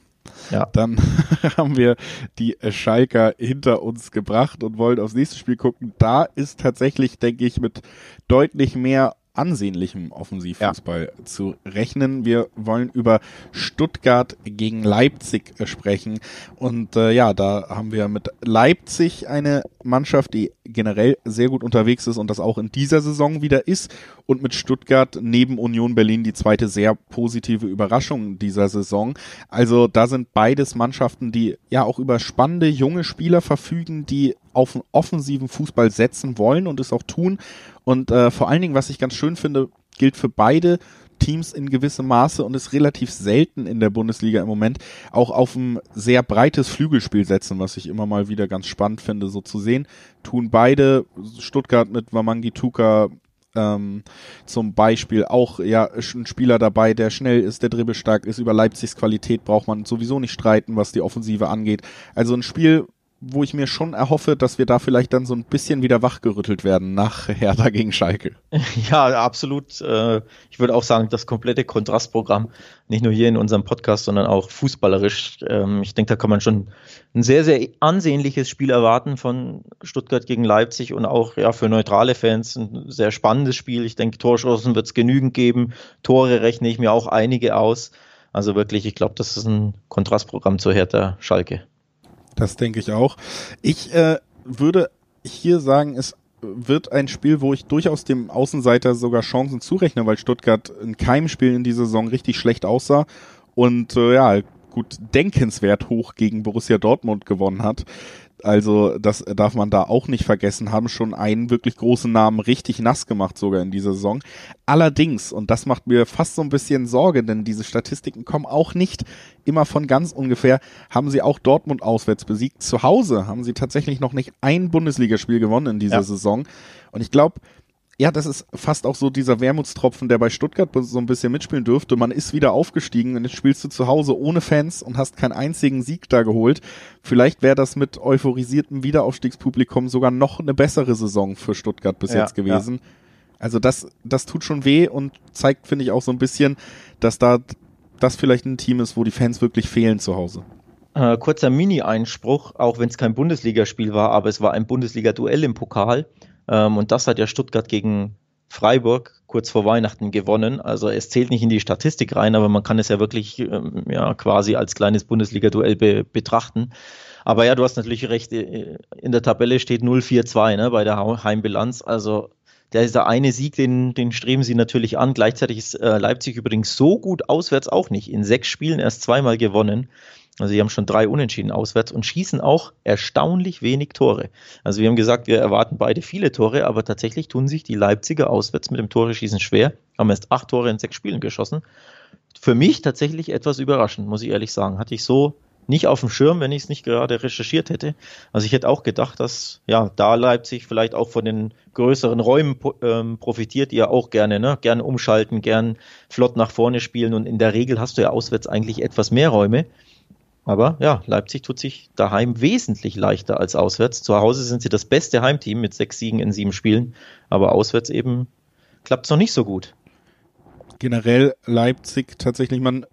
Ja. Dann haben wir die Schalker hinter uns gebracht und wollen aufs nächste Spiel gucken. Da ist tatsächlich, denke ich, mit deutlich mehr ansehnlichem Offensivfußball ja. zu rechnen. Wir wollen über Stuttgart gegen Leipzig sprechen. Und äh, ja, da haben wir mit Leipzig eine Mannschaft, die generell sehr gut unterwegs ist und das auch in dieser Saison wieder ist. Und mit Stuttgart neben Union Berlin die zweite sehr positive Überraschung dieser Saison. Also da sind beides Mannschaften, die ja auch über spannende junge Spieler verfügen, die auf einen offensiven Fußball setzen wollen und es auch tun. Und äh, vor allen Dingen, was ich ganz schön finde, gilt für beide Teams in gewissem Maße und ist relativ selten in der Bundesliga im Moment auch auf ein sehr breites Flügelspiel setzen, was ich immer mal wieder ganz spannend finde, so zu sehen. Tun beide, Stuttgart mit Wamangi Tuka ähm, zum Beispiel auch ja ein Spieler dabei, der schnell ist, der dribbelstark ist. Über Leipzigs Qualität braucht man sowieso nicht streiten, was die Offensive angeht. Also ein Spiel, wo ich mir schon erhoffe, dass wir da vielleicht dann so ein bisschen wieder wachgerüttelt werden nach Hertha gegen Schalke. Ja, absolut. Äh, ich würde auch sagen, das komplette Kontrastprogramm, nicht nur hier in unserem Podcast, sondern auch fußballerisch. Ähm, ich denke, da kann man schon ein sehr, sehr ansehnliches Spiel erwarten von Stuttgart gegen Leipzig und auch ja für neutrale Fans ein sehr spannendes Spiel. Ich denke, Torschancen wird es genügend geben. Tore rechne ich mir auch einige aus. Also wirklich, ich glaube, das ist ein Kontrastprogramm zur Hertha Schalke. Das denke ich auch. Ich äh, würde hier sagen, es wird ein Spiel, wo ich durchaus dem Außenseiter sogar Chancen zurechne, weil Stuttgart in keinem Spiel in dieser Saison richtig schlecht aussah und äh, ja, gut denkenswert hoch gegen Borussia Dortmund gewonnen hat. Also das darf man da auch nicht vergessen, haben schon einen wirklich großen Namen richtig nass gemacht sogar in dieser Saison. Allerdings, und das macht mir fast so ein bisschen Sorge, denn diese Statistiken kommen auch nicht immer von ganz ungefähr, haben sie auch Dortmund auswärts besiegt. Zu Hause haben sie tatsächlich noch nicht ein Bundesligaspiel gewonnen in dieser ja. Saison. Und ich glaube, ja, das ist fast auch so dieser Wermutstropfen, der bei Stuttgart so ein bisschen mitspielen dürfte. Man ist wieder aufgestiegen und jetzt spielst du zu Hause ohne Fans und hast keinen einzigen Sieg da geholt. Vielleicht wäre das mit euphorisiertem Wiederaufstiegspublikum sogar noch eine bessere Saison für Stuttgart bis ja, jetzt gewesen. Ja. Also das, das tut schon weh und zeigt, finde ich, auch so ein bisschen, dass da das vielleicht ein Team ist, wo die Fans wirklich fehlen zu Hause. Äh, kurzer Mini-Einspruch, auch wenn es kein Bundesligaspiel war, aber es war ein Bundesliga-Duell im Pokal. Ähm, und das hat ja Stuttgart gegen Freiburg kurz vor Weihnachten gewonnen. Also es zählt nicht in die Statistik rein, aber man kann es ja wirklich ähm, ja, quasi als kleines Bundesliga-Duell be betrachten. Aber ja, du hast natürlich recht, äh, in der Tabelle steht 0-4-2 ne, bei der Heimbilanz. Also der ist der eine Sieg, den, den streben sie natürlich an. Gleichzeitig ist äh, Leipzig übrigens so gut auswärts auch nicht. In sechs Spielen erst zweimal gewonnen. Also sie haben schon drei Unentschieden auswärts und schießen auch erstaunlich wenig Tore. Also wir haben gesagt, wir erwarten beide viele Tore, aber tatsächlich tun sich die Leipziger auswärts mit dem Tore-Schießen schwer. Haben erst acht Tore in sechs Spielen geschossen. Für mich tatsächlich etwas überraschend, muss ich ehrlich sagen. Hatte ich so nicht auf dem Schirm, wenn ich es nicht gerade recherchiert hätte. Also ich hätte auch gedacht, dass ja da Leipzig vielleicht auch von den größeren Räumen ähm, profitiert, die ja auch gerne, ne, gerne umschalten, gern flott nach vorne spielen und in der Regel hast du ja auswärts eigentlich etwas mehr Räume. Aber ja, Leipzig tut sich daheim wesentlich leichter als auswärts. Zu Hause sind sie das beste Heimteam mit sechs Siegen in sieben Spielen, aber auswärts eben klappt es noch nicht so gut. Generell Leipzig tatsächlich, man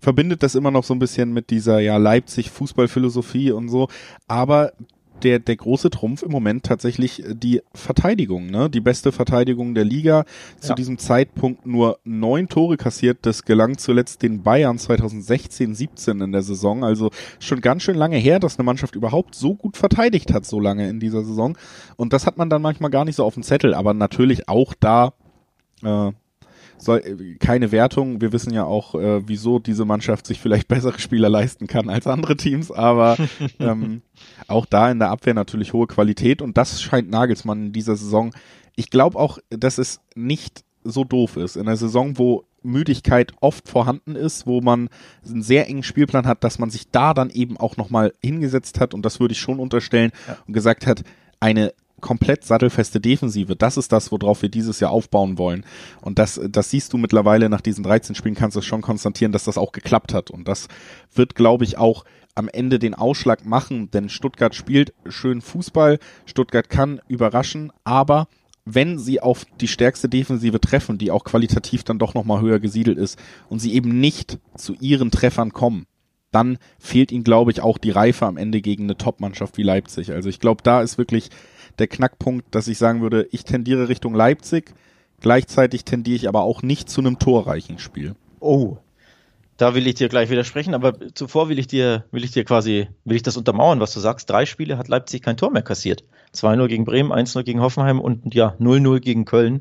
verbindet das immer noch so ein bisschen mit dieser ja Leipzig Fußballphilosophie und so, aber der, der große Trumpf im Moment tatsächlich äh, die Verteidigung, ne? Die beste Verteidigung der Liga. Zu ja. diesem Zeitpunkt nur neun Tore kassiert. Das gelang zuletzt den Bayern 2016, 17 in der Saison. Also schon ganz schön lange her, dass eine Mannschaft überhaupt so gut verteidigt hat, so lange in dieser Saison. Und das hat man dann manchmal gar nicht so auf dem Zettel, aber natürlich auch da, äh, soll, äh, keine Wertung. Wir wissen ja auch, äh, wieso diese Mannschaft sich vielleicht bessere Spieler leisten kann als andere Teams, aber ähm, auch da in der Abwehr natürlich hohe Qualität und das scheint Nagelsmann in dieser Saison. Ich glaube auch, dass es nicht so doof ist. In einer Saison, wo Müdigkeit oft vorhanden ist, wo man einen sehr engen Spielplan hat, dass man sich da dann eben auch nochmal hingesetzt hat und das würde ich schon unterstellen ja. und gesagt hat, eine komplett sattelfeste Defensive. Das ist das, worauf wir dieses Jahr aufbauen wollen. Und das, das siehst du mittlerweile nach diesen 13 Spielen, kannst du schon konstatieren, dass das auch geklappt hat. Und das wird, glaube ich, auch am Ende den Ausschlag machen, denn Stuttgart spielt schön Fußball, Stuttgart kann überraschen, aber wenn sie auf die stärkste Defensive treffen, die auch qualitativ dann doch nochmal höher gesiedelt ist und sie eben nicht zu ihren Treffern kommen, dann fehlt ihnen, glaube ich, auch die Reife am Ende gegen eine Top-Mannschaft wie Leipzig. Also ich glaube, da ist wirklich der Knackpunkt, dass ich sagen würde, ich tendiere Richtung Leipzig, gleichzeitig tendiere ich aber auch nicht zu einem torreichen Spiel. Oh, da will ich dir gleich widersprechen, aber zuvor will ich dir, will ich dir quasi, will ich das untermauern, was du sagst. Drei Spiele hat Leipzig kein Tor mehr kassiert. 2-0 gegen Bremen, 1-0 gegen Hoffenheim und ja, 0-0 gegen Köln.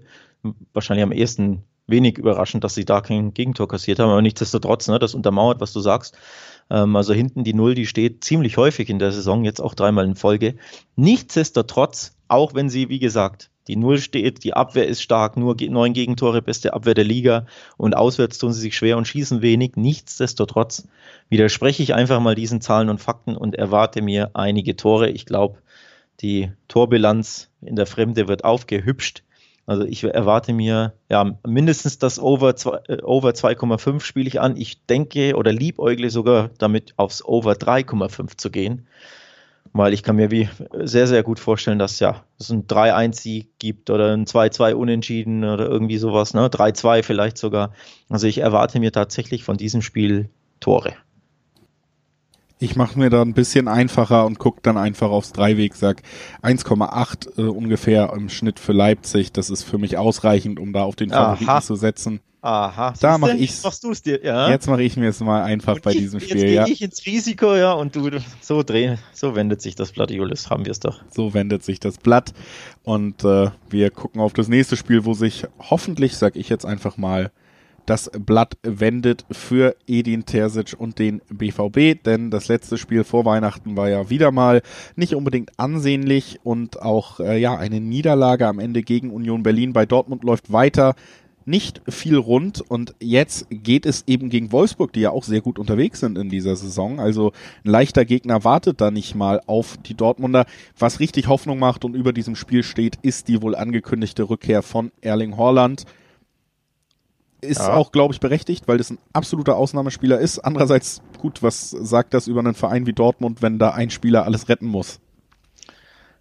Wahrscheinlich am ehesten wenig überraschend, dass sie da kein Gegentor kassiert haben, aber nichtsdestotrotz, ne, das untermauert, was du sagst. Ähm, also hinten die Null, die steht ziemlich häufig in der Saison, jetzt auch dreimal in Folge. Nichtsdestotrotz, auch wenn sie, wie gesagt, die Null steht, die Abwehr ist stark, nur neun Gegentore, beste Abwehr der Liga und auswärts tun sie sich schwer und schießen wenig. Nichtsdestotrotz widerspreche ich einfach mal diesen Zahlen und Fakten und erwarte mir einige Tore. Ich glaube, die Torbilanz in der Fremde wird aufgehübscht. Also ich erwarte mir ja mindestens das Over, äh, Over 2,5 spiele ich an. Ich denke oder liebäugle sogar damit aufs Over 3,5 zu gehen. Weil ich kann mir wie sehr, sehr gut vorstellen, dass ja es ein 3-1-Sieg gibt oder ein 2-2 Unentschieden oder irgendwie sowas, ne? 3-2 vielleicht sogar. Also ich erwarte mir tatsächlich von diesem Spiel Tore. Ich mache mir da ein bisschen einfacher und gucke dann einfach aufs Dreiweg, sag 1,8 äh, ungefähr im Schnitt für Leipzig. Das ist für mich ausreichend, um da auf den Favoriten Aha. zu setzen. Aha. Da mache ich machst du's dir, ja. Jetzt mache ich mir es mal einfach und bei ich, diesem Spiel, jetzt ja. Ich ins Risiko, ja, und du so drehen, so wendet sich das Blatt, Julius, haben wir es doch. So wendet sich das Blatt und äh, wir gucken auf das nächste Spiel, wo sich hoffentlich, sag ich jetzt einfach mal, das Blatt wendet für Edin Terzic und den BVB, denn das letzte Spiel vor Weihnachten war ja wieder mal nicht unbedingt ansehnlich und auch äh, ja eine Niederlage am Ende gegen Union Berlin bei Dortmund läuft weiter. Nicht viel rund und jetzt geht es eben gegen Wolfsburg, die ja auch sehr gut unterwegs sind in dieser Saison. Also ein leichter Gegner wartet da nicht mal auf die Dortmunder. Was richtig Hoffnung macht und über diesem Spiel steht, ist die wohl angekündigte Rückkehr von Erling Horland ist ja. auch, glaube ich, berechtigt, weil das ein absoluter Ausnahmespieler ist. Andererseits, gut, was sagt das über einen Verein wie Dortmund, wenn da ein Spieler alles retten muss?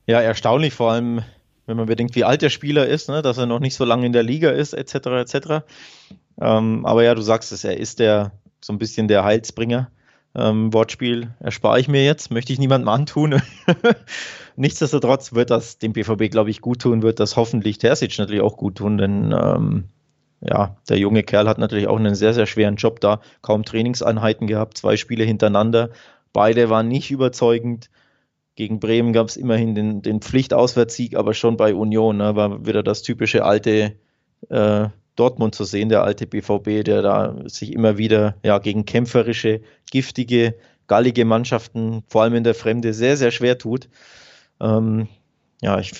Ja, erstaunlich, vor allem, wenn man bedenkt, wie alt der Spieler ist, ne, dass er noch nicht so lange in der Liga ist, etc., etc. Ähm, aber ja, du sagst es, er ist der, so ein bisschen der Heilsbringer. Ähm, Wortspiel erspare ich mir jetzt, möchte ich niemandem antun. Nichtsdestotrotz wird das dem BVB, glaube ich, gut tun, wird das hoffentlich Terzic natürlich auch gut tun, denn ähm, ja, der junge Kerl hat natürlich auch einen sehr, sehr schweren Job da. Kaum Trainingseinheiten gehabt, zwei Spiele hintereinander. Beide waren nicht überzeugend. Gegen Bremen gab es immerhin den, den Pflichtauswärtssieg, aber schon bei Union ne, war wieder das typische alte äh, Dortmund zu sehen, der alte BVB, der da sich immer wieder ja, gegen kämpferische, giftige, gallige Mannschaften, vor allem in der Fremde, sehr, sehr schwer tut. Ähm, ja, ich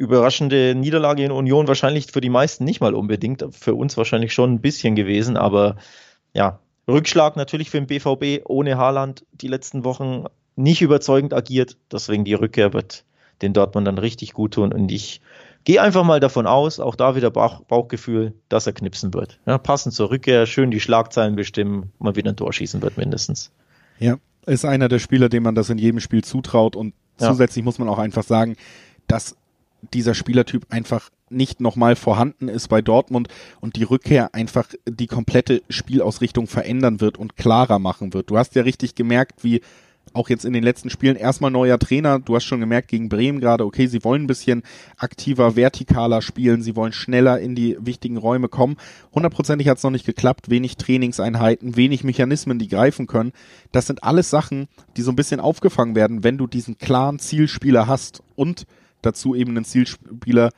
überraschende Niederlage in Union wahrscheinlich für die meisten nicht mal unbedingt, für uns wahrscheinlich schon ein bisschen gewesen, aber ja, Rückschlag natürlich für den BVB ohne Haaland die letzten Wochen nicht überzeugend agiert, deswegen die Rückkehr wird den Dortmund dann richtig gut tun und ich gehe einfach mal davon aus, auch da wieder Bauch, Bauchgefühl, dass er knipsen wird. Ja, passend zur Rückkehr, schön die Schlagzeilen bestimmen, mal wieder ein Tor schießen wird mindestens. Ja, ist einer der Spieler, dem man das in jedem Spiel zutraut und ja. zusätzlich muss man auch einfach sagen, dass dieser Spielertyp einfach nicht nochmal vorhanden ist bei Dortmund und die Rückkehr einfach die komplette Spielausrichtung verändern wird und klarer machen wird. Du hast ja richtig gemerkt, wie auch jetzt in den letzten Spielen erstmal neuer Trainer. Du hast schon gemerkt gegen Bremen gerade, okay, sie wollen ein bisschen aktiver, vertikaler spielen, sie wollen schneller in die wichtigen Räume kommen. Hundertprozentig hat es noch nicht geklappt, wenig Trainingseinheiten, wenig Mechanismen, die greifen können. Das sind alles Sachen, die so ein bisschen aufgefangen werden, wenn du diesen klaren Zielspieler hast und dazu eben einen Zielspieler,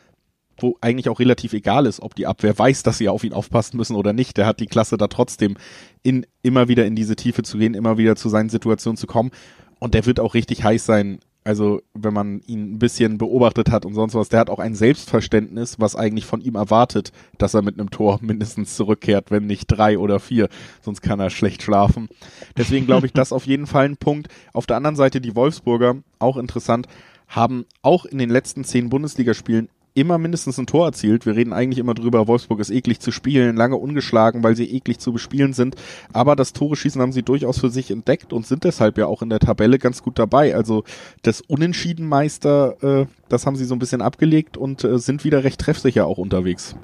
wo eigentlich auch relativ egal ist, ob die Abwehr weiß, dass sie auf ihn aufpassen müssen oder nicht. Der hat die Klasse da trotzdem in, immer wieder in diese Tiefe zu gehen, immer wieder zu seinen Situationen zu kommen. Und der wird auch richtig heiß sein, also wenn man ihn ein bisschen beobachtet hat und sonst was, der hat auch ein Selbstverständnis, was eigentlich von ihm erwartet, dass er mit einem Tor mindestens zurückkehrt, wenn nicht drei oder vier, sonst kann er schlecht schlafen. Deswegen glaube ich, das auf jeden Fall ein Punkt. Auf der anderen Seite die Wolfsburger, auch interessant, haben auch in den letzten zehn Bundesligaspielen immer mindestens ein Tor erzielt. Wir reden eigentlich immer drüber, Wolfsburg ist eklig zu spielen, lange ungeschlagen, weil sie eklig zu bespielen sind. Aber das Tore schießen haben sie durchaus für sich entdeckt und sind deshalb ja auch in der Tabelle ganz gut dabei. Also das Unentschiedenmeister, äh, das haben sie so ein bisschen abgelegt und äh, sind wieder recht treffsicher auch unterwegs.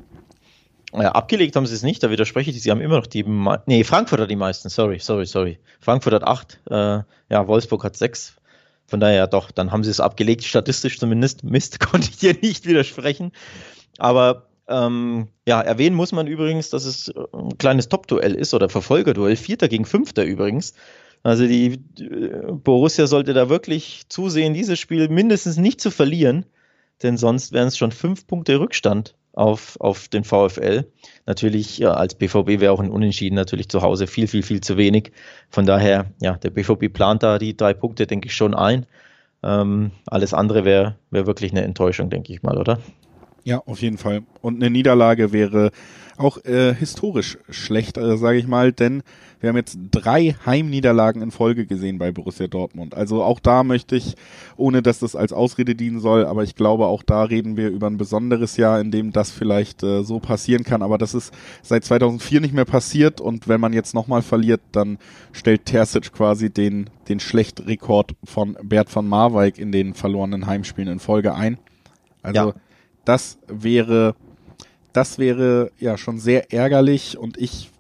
Ja, abgelegt haben sie es nicht, da widerspreche ich. Sie haben immer noch die, nee, Frankfurt hat die meisten, sorry, sorry, sorry. Frankfurt hat acht, äh, ja, Wolfsburg hat sechs. Von daher doch, dann haben sie es abgelegt, statistisch zumindest. Mist, konnte ich dir nicht widersprechen. Aber ähm, ja, erwähnen muss man übrigens, dass es ein kleines Top-Duell ist oder Verfolgerduell, Vierter gegen Fünfter übrigens. Also die äh, Borussia sollte da wirklich zusehen, dieses Spiel mindestens nicht zu verlieren, denn sonst wären es schon fünf Punkte Rückstand auf, auf den VfL. Natürlich, ja, als BVB wäre auch ein Unentschieden natürlich zu Hause viel, viel, viel zu wenig. Von daher, ja, der BVB plant da die drei Punkte, denke ich, schon ein. Ähm, alles andere wäre wär wirklich eine Enttäuschung, denke ich mal, oder? Ja, auf jeden Fall. Und eine Niederlage wäre auch äh, historisch schlecht, äh, sage ich mal, denn wir haben jetzt drei Heimniederlagen in Folge gesehen bei Borussia Dortmund. Also auch da möchte ich, ohne dass das als Ausrede dienen soll, aber ich glaube, auch da reden wir über ein besonderes Jahr, in dem das vielleicht äh, so passieren kann. Aber das ist seit 2004 nicht mehr passiert und wenn man jetzt nochmal verliert, dann stellt Terzic quasi den, den Schlechtrekord von Bert von Marwijk in den verlorenen Heimspielen in Folge ein. Also ja. das wäre das wäre ja schon sehr ärgerlich und ich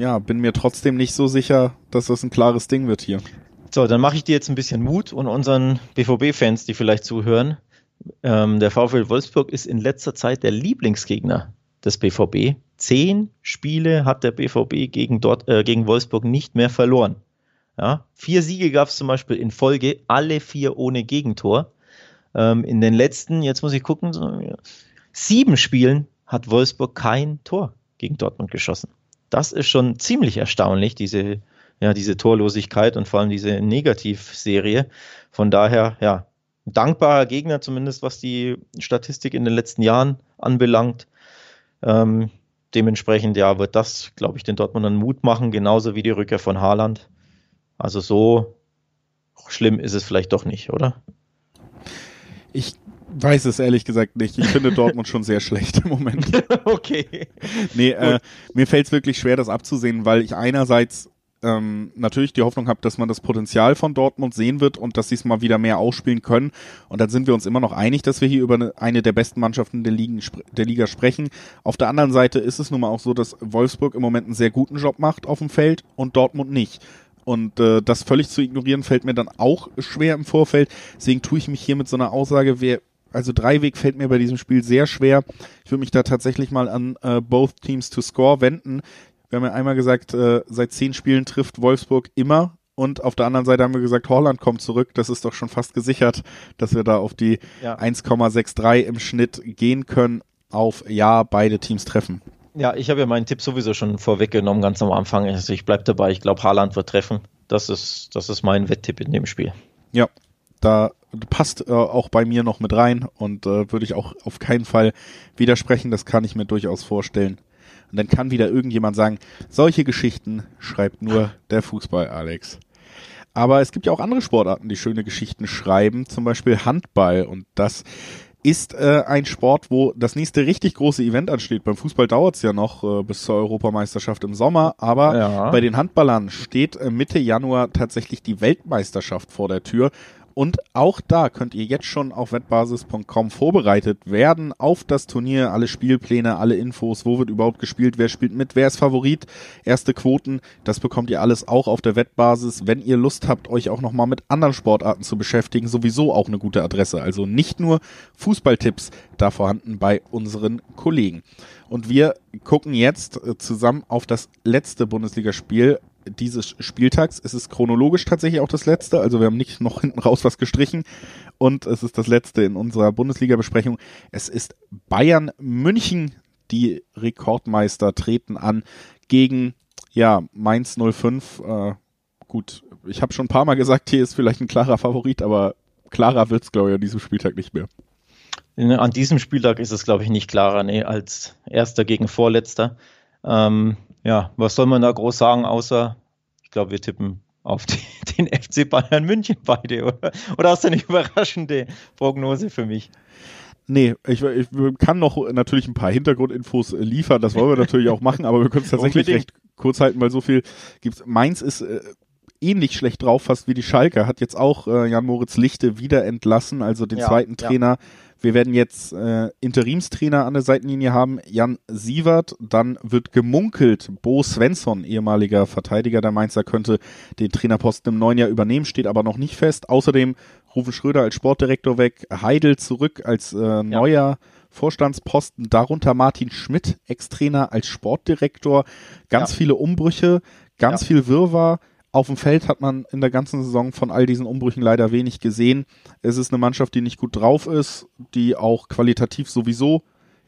ja, bin mir trotzdem nicht so sicher, dass das ein klares Ding wird hier. So, dann mache ich dir jetzt ein bisschen Mut und unseren BVB-Fans, die vielleicht zuhören. Ähm, der VfL Wolfsburg ist in letzter Zeit der Lieblingsgegner des BVB. Zehn Spiele hat der BVB gegen, dort, äh, gegen Wolfsburg nicht mehr verloren. Ja, vier Siege gab es zum Beispiel in Folge, alle vier ohne Gegentor. Ähm, in den letzten, jetzt muss ich gucken, sieben Spielen hat Wolfsburg kein Tor gegen Dortmund geschossen das ist schon ziemlich erstaunlich, diese, ja, diese Torlosigkeit und vor allem diese Negativserie. Von daher, ja, dankbarer Gegner, zumindest was die Statistik in den letzten Jahren anbelangt. Ähm, dementsprechend, ja, wird das, glaube ich, den Dortmundern Mut machen, genauso wie die Rückkehr von Haaland. Also so schlimm ist es vielleicht doch nicht, oder? Ich weiß es ehrlich gesagt nicht. Ich finde Dortmund schon sehr schlecht im Moment. okay. Nee, äh, mir fällt es wirklich schwer, das abzusehen, weil ich einerseits ähm, natürlich die Hoffnung habe, dass man das Potenzial von Dortmund sehen wird und dass sie es mal wieder mehr ausspielen können. Und dann sind wir uns immer noch einig, dass wir hier über eine, eine der besten Mannschaften der, Ligen, der Liga sprechen. Auf der anderen Seite ist es nun mal auch so, dass Wolfsburg im Moment einen sehr guten Job macht auf dem Feld und Dortmund nicht. Und äh, das völlig zu ignorieren fällt mir dann auch schwer im Vorfeld. Deswegen tue ich mich hier mit so einer Aussage, wer also Dreiweg fällt mir bei diesem Spiel sehr schwer. Ich würde mich da tatsächlich mal an äh, both teams to score wenden. Wir haben ja einmal gesagt, äh, seit zehn Spielen trifft Wolfsburg immer. Und auf der anderen Seite haben wir gesagt, Holland kommt zurück. Das ist doch schon fast gesichert, dass wir da auf die ja. 1,63 im Schnitt gehen können. Auf ja, beide Teams treffen. Ja, ich habe ja meinen Tipp sowieso schon vorweggenommen, ganz am Anfang. Also ich bleibe dabei. Ich glaube, Haaland wird treffen. Das ist, das ist mein Wetttipp in dem Spiel. Ja, da passt äh, auch bei mir noch mit rein und äh, würde ich auch auf keinen Fall widersprechen. Das kann ich mir durchaus vorstellen. Und dann kann wieder irgendjemand sagen, solche Geschichten schreibt nur der Fußball, Alex. Aber es gibt ja auch andere Sportarten, die schöne Geschichten schreiben, zum Beispiel Handball. Und das ist äh, ein Sport, wo das nächste richtig große Event ansteht. Beim Fußball dauert es ja noch äh, bis zur Europameisterschaft im Sommer, aber ja. bei den Handballern steht äh, Mitte Januar tatsächlich die Weltmeisterschaft vor der Tür. Und auch da könnt ihr jetzt schon auf wettbasis.com vorbereitet werden auf das Turnier, alle Spielpläne, alle Infos, wo wird überhaupt gespielt, wer spielt mit, wer ist Favorit, erste Quoten, das bekommt ihr alles auch auf der Wettbasis. Wenn ihr Lust habt, euch auch nochmal mit anderen Sportarten zu beschäftigen, sowieso auch eine gute Adresse. Also nicht nur Fußballtipps da vorhanden bei unseren Kollegen. Und wir gucken jetzt äh, zusammen auf das letzte Bundesligaspiel dieses Spieltags. Es ist chronologisch tatsächlich auch das letzte, also wir haben nicht noch hinten raus was gestrichen und es ist das letzte in unserer Bundesliga-Besprechung. Es ist Bayern München, die Rekordmeister treten an gegen ja Mainz 05. Äh, gut, ich habe schon ein paar Mal gesagt, hier ist vielleicht ein klarer Favorit, aber klarer wird's glaube ich an diesem Spieltag nicht mehr. An diesem Spieltag ist es, glaube ich, nicht klarer, nee, als erster gegen Vorletzter. Ähm, ja, was soll man da groß sagen, außer, ich glaube, wir tippen auf die, den FC Bayern München beide, oder? Oder hast du eine überraschende Prognose für mich? Nee, ich, ich kann noch natürlich ein paar Hintergrundinfos liefern, das wollen wir natürlich auch machen, aber wir können es tatsächlich recht kurz halten, weil so viel gibt's. Mainz ist äh, ähnlich schlecht drauf fast wie die Schalke, hat jetzt auch äh, Jan Moritz Lichte wieder entlassen, also den ja, zweiten Trainer. Ja wir werden jetzt äh, Interimstrainer an der Seitenlinie haben, Jan Sievert. Dann wird gemunkelt, Bo Svensson, ehemaliger Verteidiger der Mainzer, könnte den Trainerposten im neuen Jahr übernehmen, steht aber noch nicht fest. Außerdem Rufen Schröder als Sportdirektor weg, Heidel zurück als äh, neuer ja. Vorstandsposten, darunter Martin Schmidt, Ex-Trainer als Sportdirektor. Ganz ja. viele Umbrüche, ganz ja. viel Wirrwarr. Auf dem Feld hat man in der ganzen Saison von all diesen Umbrüchen leider wenig gesehen. Es ist eine Mannschaft, die nicht gut drauf ist, die auch qualitativ sowieso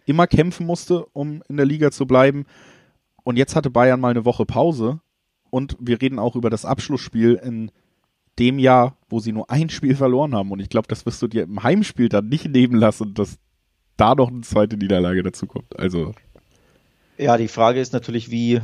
immer kämpfen musste, um in der Liga zu bleiben. Und jetzt hatte Bayern mal eine Woche Pause und wir reden auch über das Abschlussspiel in dem Jahr, wo sie nur ein Spiel verloren haben. Und ich glaube, das wirst du dir im Heimspiel dann nicht nehmen lassen, dass da noch eine zweite Niederlage dazu kommt. Also. Ja, die Frage ist natürlich, wie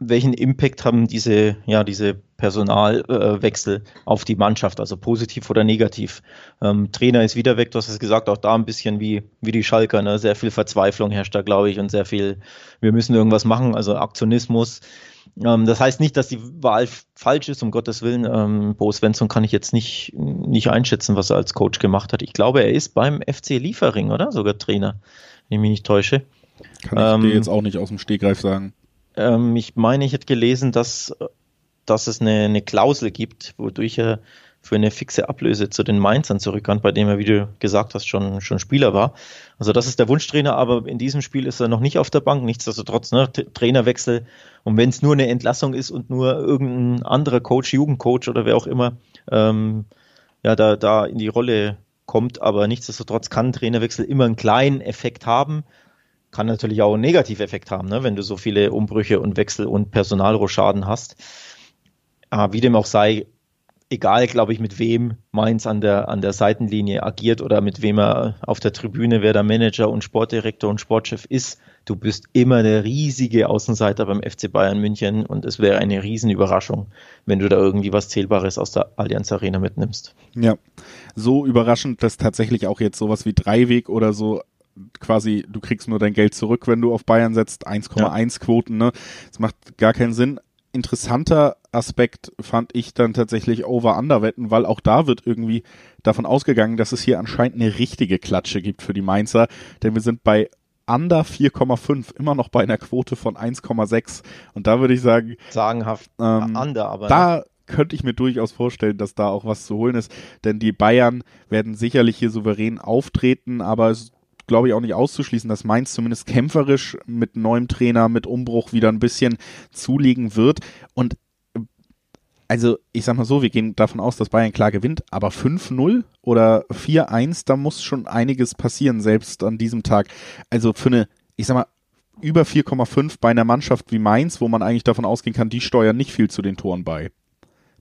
welchen Impact haben diese, ja, diese Personalwechsel äh, auf die Mannschaft, also positiv oder negativ? Ähm, Trainer ist wieder weg, du hast es gesagt, auch da ein bisschen wie, wie die Schalker, ne? sehr viel Verzweiflung herrscht da, glaube ich, und sehr viel, wir müssen irgendwas machen, also Aktionismus. Ähm, das heißt nicht, dass die Wahl falsch ist, um Gottes Willen. Ähm, Bo Svensson kann ich jetzt nicht, nicht einschätzen, was er als Coach gemacht hat. Ich glaube, er ist beim FC Liefering, oder? Sogar Trainer, wenn ich mich nicht täusche. Kann ich ähm, dir jetzt auch nicht aus dem Stegreif sagen. Ähm, ich meine, ich hätte gelesen, dass, dass es eine, eine Klausel gibt, wodurch er für eine fixe Ablöse zu den Mainzern zurück kann, bei dem er, wie du gesagt hast, schon, schon Spieler war. Also das ist der Wunschtrainer, aber in diesem Spiel ist er noch nicht auf der Bank. Nichtsdestotrotz, ne, Trainerwechsel. Und wenn es nur eine Entlassung ist und nur irgendein anderer Coach, Jugendcoach oder wer auch immer, ähm, ja, da, da in die Rolle kommt, aber nichtsdestotrotz kann Trainerwechsel immer einen kleinen Effekt haben kann natürlich auch einen Negativeffekt haben, ne, wenn du so viele Umbrüche und Wechsel und Personalrochaden hast. Aber wie dem auch sei, egal, glaube ich, mit wem Mainz an der, an der Seitenlinie agiert oder mit wem er auf der Tribüne, wer der Manager und Sportdirektor und Sportchef ist, du bist immer der riesige Außenseiter beim FC Bayern München und es wäre eine Riesenüberraschung, wenn du da irgendwie was Zählbares aus der Allianz Arena mitnimmst. Ja, so überraschend, dass tatsächlich auch jetzt sowas wie Dreiweg oder so quasi, du kriegst nur dein Geld zurück, wenn du auf Bayern setzt, 1,1 ja. Quoten, ne? Das macht gar keinen Sinn. Interessanter Aspekt fand ich dann tatsächlich Over-Under-Wetten, weil auch da wird irgendwie davon ausgegangen, dass es hier anscheinend eine richtige Klatsche gibt für die Mainzer, denn wir sind bei Under 4,5, immer noch bei einer Quote von 1,6 und da würde ich sagen, sagenhaft ähm, Under, aber da ne? könnte ich mir durchaus vorstellen, dass da auch was zu holen ist, denn die Bayern werden sicherlich hier souverän auftreten, aber es glaube ich, auch nicht auszuschließen, dass Mainz zumindest kämpferisch mit neuem Trainer, mit Umbruch wieder ein bisschen zulegen wird. Und also ich sag mal so, wir gehen davon aus, dass Bayern klar gewinnt, aber 5-0 oder 4-1, da muss schon einiges passieren, selbst an diesem Tag. Also für eine, ich sag mal, über 4,5 bei einer Mannschaft wie Mainz, wo man eigentlich davon ausgehen kann, die steuern nicht viel zu den Toren bei.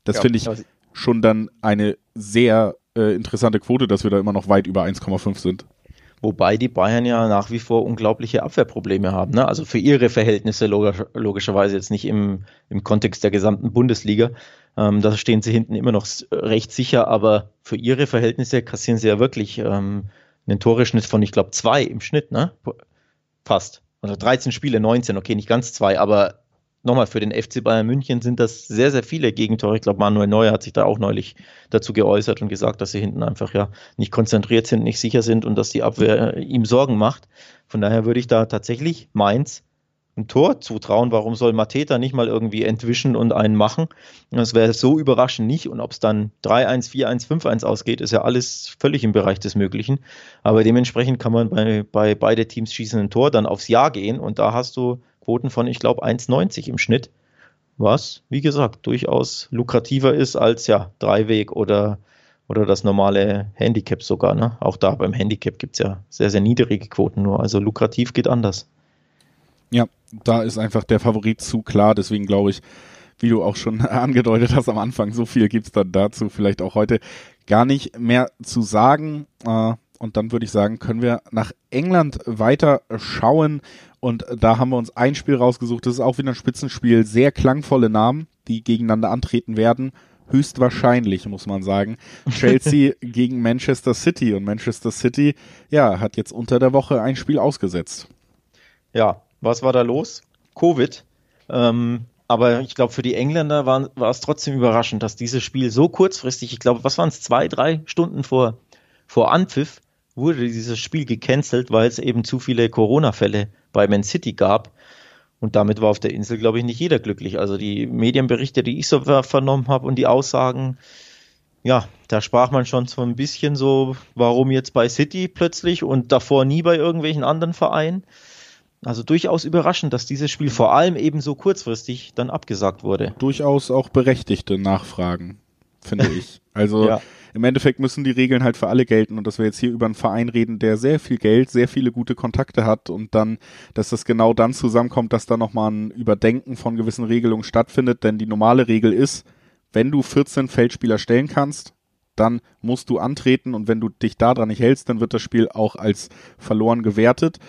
Das ja, finde ich schon dann eine sehr äh, interessante Quote, dass wir da immer noch weit über 1,5 sind. Wobei die Bayern ja nach wie vor unglaubliche Abwehrprobleme haben. Ne? Also für ihre Verhältnisse logisch, logischerweise jetzt nicht im, im Kontext der gesamten Bundesliga. Ähm, da stehen sie hinten immer noch recht sicher, aber für ihre Verhältnisse kassieren sie ja wirklich ähm, einen Toreschnitt von, ich glaube, zwei im Schnitt, ne? Fast. Also 13 Spiele, 19, okay, nicht ganz zwei, aber nochmal, für den FC Bayern München sind das sehr, sehr viele Gegentore. Ich glaube, Manuel Neuer hat sich da auch neulich dazu geäußert und gesagt, dass sie hinten einfach ja nicht konzentriert sind, nicht sicher sind und dass die Abwehr ihm Sorgen macht. Von daher würde ich da tatsächlich Mainz ein Tor zutrauen. Warum soll Mateta nicht mal irgendwie entwischen und einen machen? Das wäre so überraschend nicht. Und ob es dann 3-1, 4-1, 5-1 ausgeht, ist ja alles völlig im Bereich des Möglichen. Aber dementsprechend kann man bei, bei beide Teams schießen ein Tor dann aufs Jahr gehen und da hast du Quoten von, ich glaube, 1,90 im Schnitt. was, wie gesagt, durchaus lukrativer ist als ja Dreiweg oder, oder das normale Handicap sogar. Ne? Auch da beim Handicap gibt es ja sehr, sehr niedrige Quoten nur. Also lukrativ geht anders. Ja, da ist einfach der Favorit zu klar. Deswegen glaube ich, wie du auch schon angedeutet hast am Anfang, so viel gibt's dann dazu vielleicht auch heute gar nicht mehr zu sagen. Äh, und dann würde ich sagen, können wir nach England weiter schauen. Und da haben wir uns ein Spiel rausgesucht. Das ist auch wieder ein Spitzenspiel. Sehr klangvolle Namen, die gegeneinander antreten werden. Höchstwahrscheinlich, muss man sagen. Chelsea gegen Manchester City. Und Manchester City, ja, hat jetzt unter der Woche ein Spiel ausgesetzt. Ja, was war da los? Covid. Ähm, aber ich glaube, für die Engländer war, war es trotzdem überraschend, dass dieses Spiel so kurzfristig, ich glaube, was waren es, zwei, drei Stunden vor, vor Anpfiff, wurde dieses Spiel gecancelt, weil es eben zu viele Corona-Fälle bei Man City gab. Und damit war auf der Insel, glaube ich, nicht jeder glücklich. Also die Medienberichte, die ich so vernommen habe und die Aussagen, ja, da sprach man schon so ein bisschen so, warum jetzt bei City plötzlich und davor nie bei irgendwelchen anderen Vereinen. Also durchaus überraschend, dass dieses Spiel vor allem eben so kurzfristig dann abgesagt wurde. Durchaus auch berechtigte Nachfragen, finde ich. Also ja. im Endeffekt müssen die Regeln halt für alle gelten und dass wir jetzt hier über einen Verein reden, der sehr viel Geld, sehr viele gute Kontakte hat und dann, dass das genau dann zusammenkommt, dass da nochmal ein Überdenken von gewissen Regelungen stattfindet, denn die normale Regel ist, wenn du 14 Feldspieler stellen kannst, dann musst du antreten und wenn du dich daran nicht hältst, dann wird das Spiel auch als verloren gewertet.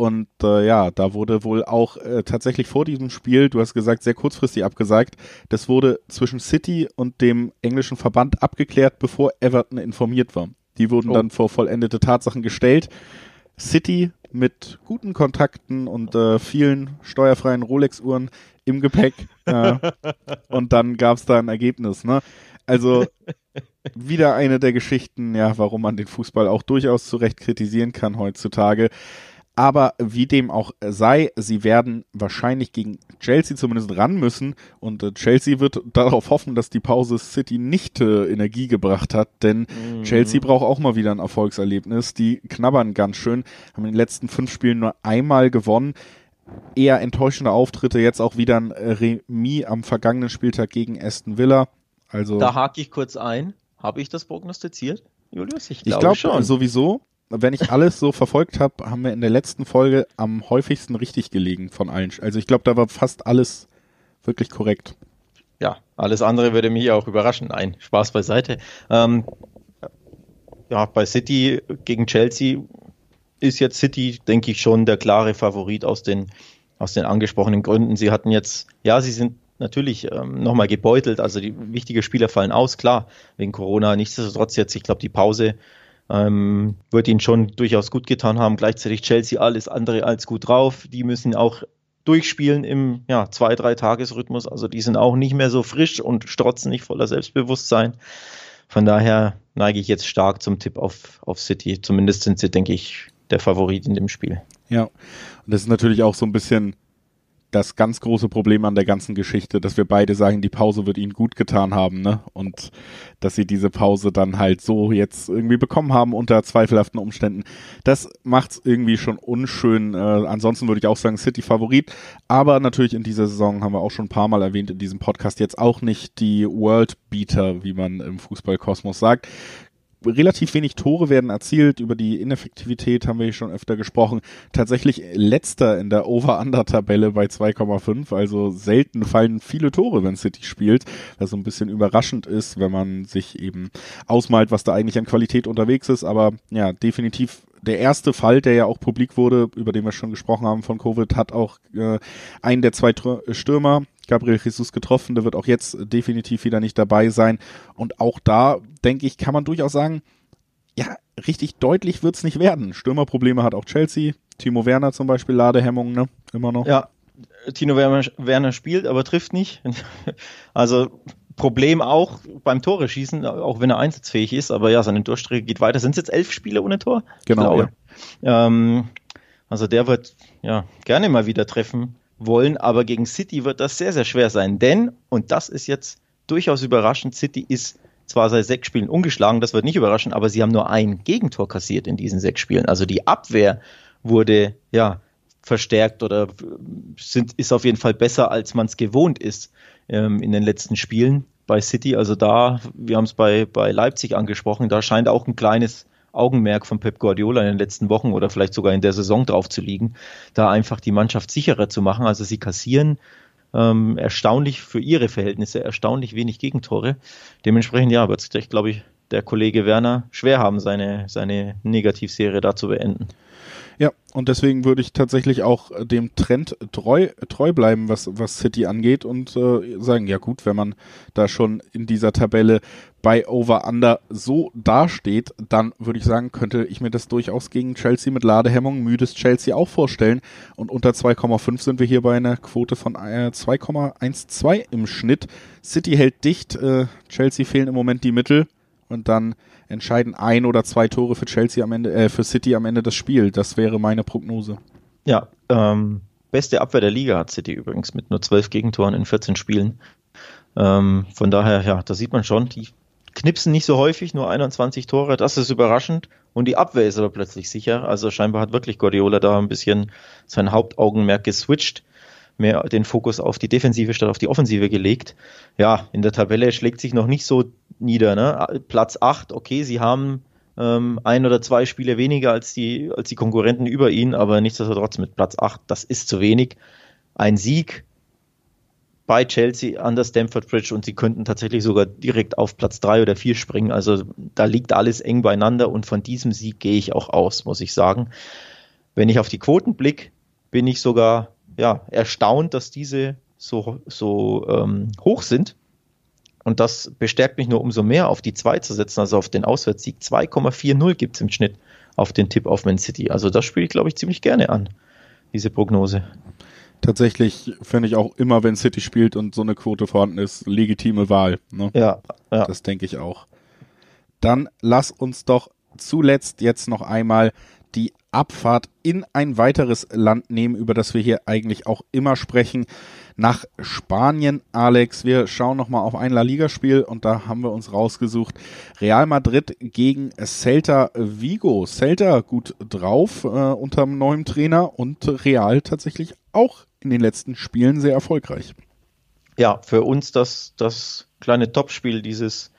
Und äh, ja, da wurde wohl auch äh, tatsächlich vor diesem Spiel, du hast gesagt, sehr kurzfristig abgesagt. Das wurde zwischen City und dem englischen Verband abgeklärt, bevor Everton informiert war. Die wurden oh. dann vor vollendete Tatsachen gestellt. City mit guten Kontakten und äh, vielen steuerfreien Rolex-Uhren im Gepäck. äh, und dann gab es da ein Ergebnis. Ne? Also wieder eine der Geschichten, ja, warum man den Fußball auch durchaus zu Recht kritisieren kann heutzutage. Aber wie dem auch sei, sie werden wahrscheinlich gegen Chelsea zumindest ran müssen. Und äh, Chelsea wird darauf hoffen, dass die Pause City nicht äh, Energie gebracht hat. Denn mhm. Chelsea braucht auch mal wieder ein Erfolgserlebnis. Die knabbern ganz schön, haben in den letzten fünf Spielen nur einmal gewonnen. Eher enttäuschende Auftritte, jetzt auch wieder ein Remis am vergangenen Spieltag gegen Aston Villa. Also da hake ich kurz ein. Habe ich das prognostiziert, Julius? Ich glaube glaub, schon. Sowieso wenn ich alles so verfolgt habe, haben wir in der letzten Folge am häufigsten richtig gelegen von allen. Also ich glaube, da war fast alles wirklich korrekt. Ja, alles andere würde mich auch überraschen. Nein, Spaß beiseite. Ähm, ja, bei City gegen Chelsea ist jetzt City, denke ich, schon der klare Favorit aus den, aus den angesprochenen Gründen. Sie hatten jetzt, ja, sie sind natürlich ähm, nochmal gebeutelt, also die wichtigen Spieler fallen aus, klar, wegen Corona. Nichtsdestotrotz jetzt, ich glaube, die Pause ähm, wird ihnen schon durchaus gut getan haben. Gleichzeitig Chelsea alles andere als gut drauf. Die müssen auch durchspielen im ja, zwei, drei Tagesrhythmus. Also die sind auch nicht mehr so frisch und strotzen nicht voller Selbstbewusstsein. Von daher neige ich jetzt stark zum Tipp auf, auf City. Zumindest sind sie, denke ich, der Favorit in dem Spiel. Ja, und das ist natürlich auch so ein bisschen das ganz große Problem an der ganzen Geschichte, dass wir beide sagen, die Pause wird ihnen gut getan haben, ne? Und dass sie diese Pause dann halt so jetzt irgendwie bekommen haben unter zweifelhaften Umständen. Das macht's irgendwie schon unschön. Äh, ansonsten würde ich auch sagen, City Favorit. Aber natürlich in dieser Saison haben wir auch schon ein paar Mal erwähnt in diesem Podcast jetzt auch nicht die World Beater, wie man im Fußballkosmos sagt relativ wenig Tore werden erzielt. Über die Ineffektivität haben wir schon öfter gesprochen. Tatsächlich letzter in der Over-Under-Tabelle bei 2,5. Also selten fallen viele Tore, wenn City spielt. Was so ein bisschen überraschend ist, wenn man sich eben ausmalt, was da eigentlich an Qualität unterwegs ist. Aber ja, definitiv der erste Fall, der ja auch publik wurde, über den wir schon gesprochen haben von Covid, hat auch äh, einen der zwei Stürmer Gabriel Jesus getroffen. Der wird auch jetzt definitiv wieder nicht dabei sein. Und auch da, denke ich, kann man durchaus sagen, ja, richtig deutlich wird's nicht werden. Stürmerprobleme hat auch Chelsea. Timo Werner zum Beispiel, Ladehemmungen, ne? Immer noch. Ja, Tino Werner spielt, aber trifft nicht. Also Problem auch beim Tore schießen, auch wenn er einsatzfähig ist, aber ja, seine Durchstrecke geht weiter. Sind es jetzt elf Spiele ohne Tor? Genau. Ja. Ähm, also der wird ja gerne mal wieder treffen wollen, aber gegen City wird das sehr, sehr schwer sein. Denn, und das ist jetzt durchaus überraschend, City ist zwar seit sechs Spielen ungeschlagen, das wird nicht überraschen, aber sie haben nur ein Gegentor kassiert in diesen sechs Spielen. Also die Abwehr wurde ja verstärkt oder sind, ist auf jeden Fall besser, als man es gewohnt ist ähm, in den letzten Spielen bei City. Also da, wir haben es bei, bei Leipzig angesprochen, da scheint auch ein kleines Augenmerk von Pep Guardiola in den letzten Wochen oder vielleicht sogar in der Saison drauf zu liegen, da einfach die Mannschaft sicherer zu machen. Also sie kassieren ähm, erstaunlich für ihre Verhältnisse erstaunlich wenig Gegentore. Dementsprechend ja, wird es, glaube ich, der Kollege Werner schwer haben, seine, seine Negativserie da zu beenden. Ja, und deswegen würde ich tatsächlich auch dem Trend treu, treu bleiben, was, was City angeht und äh, sagen, ja gut, wenn man da schon in dieser Tabelle bei Over-Under so dasteht, dann würde ich sagen, könnte ich mir das durchaus gegen Chelsea mit Ladehemmung, müdes Chelsea auch vorstellen. Und unter 2,5 sind wir hier bei einer Quote von äh, 2,12 im Schnitt. City hält dicht, äh, Chelsea fehlen im Moment die Mittel und dann entscheiden ein oder zwei Tore für Chelsea am Ende, äh, für City am Ende das Spiel. Das wäre meine Prognose. Ja, ähm, beste Abwehr der Liga hat City übrigens mit nur zwölf Gegentoren in 14 Spielen. Ähm, von daher, ja, da sieht man schon, die knipsen nicht so häufig, nur 21 Tore, das ist überraschend. Und die Abwehr ist aber plötzlich sicher. Also scheinbar hat wirklich Guardiola da ein bisschen sein Hauptaugenmerk geswitcht mehr den Fokus auf die Defensive statt auf die Offensive gelegt. Ja, in der Tabelle schlägt sich noch nicht so nieder. Ne? Platz 8, okay, sie haben ähm, ein oder zwei Spiele weniger als die, als die Konkurrenten über ihn, aber nichtsdestotrotz mit Platz 8, das ist zu wenig. Ein Sieg bei Chelsea an der Stamford Bridge und sie könnten tatsächlich sogar direkt auf Platz 3 oder 4 springen. Also da liegt alles eng beieinander und von diesem Sieg gehe ich auch aus, muss ich sagen. Wenn ich auf die Quoten blicke, bin ich sogar ja, erstaunt, dass diese so, so ähm, hoch sind. Und das bestärkt mich nur umso mehr, auf die 2 zu setzen, also auf den Auswärtssieg. 2,40 gibt es im Schnitt auf den Tipp auf Man City. Also das spiele ich, glaube ich, ziemlich gerne an, diese Prognose. Tatsächlich finde ich auch immer, wenn City spielt und so eine Quote vorhanden ist, legitime Wahl. Ne? Ja, ja. Das denke ich auch. Dann lass uns doch zuletzt jetzt noch einmal die Abfahrt in ein weiteres Land nehmen, über das wir hier eigentlich auch immer sprechen, nach Spanien. Alex, wir schauen nochmal auf ein La Liga-Spiel und da haben wir uns rausgesucht. Real Madrid gegen Celta Vigo. Celta gut drauf äh, unter dem neuen Trainer und Real tatsächlich auch in den letzten Spielen sehr erfolgreich. Ja, für uns das, das kleine Topspiel dieses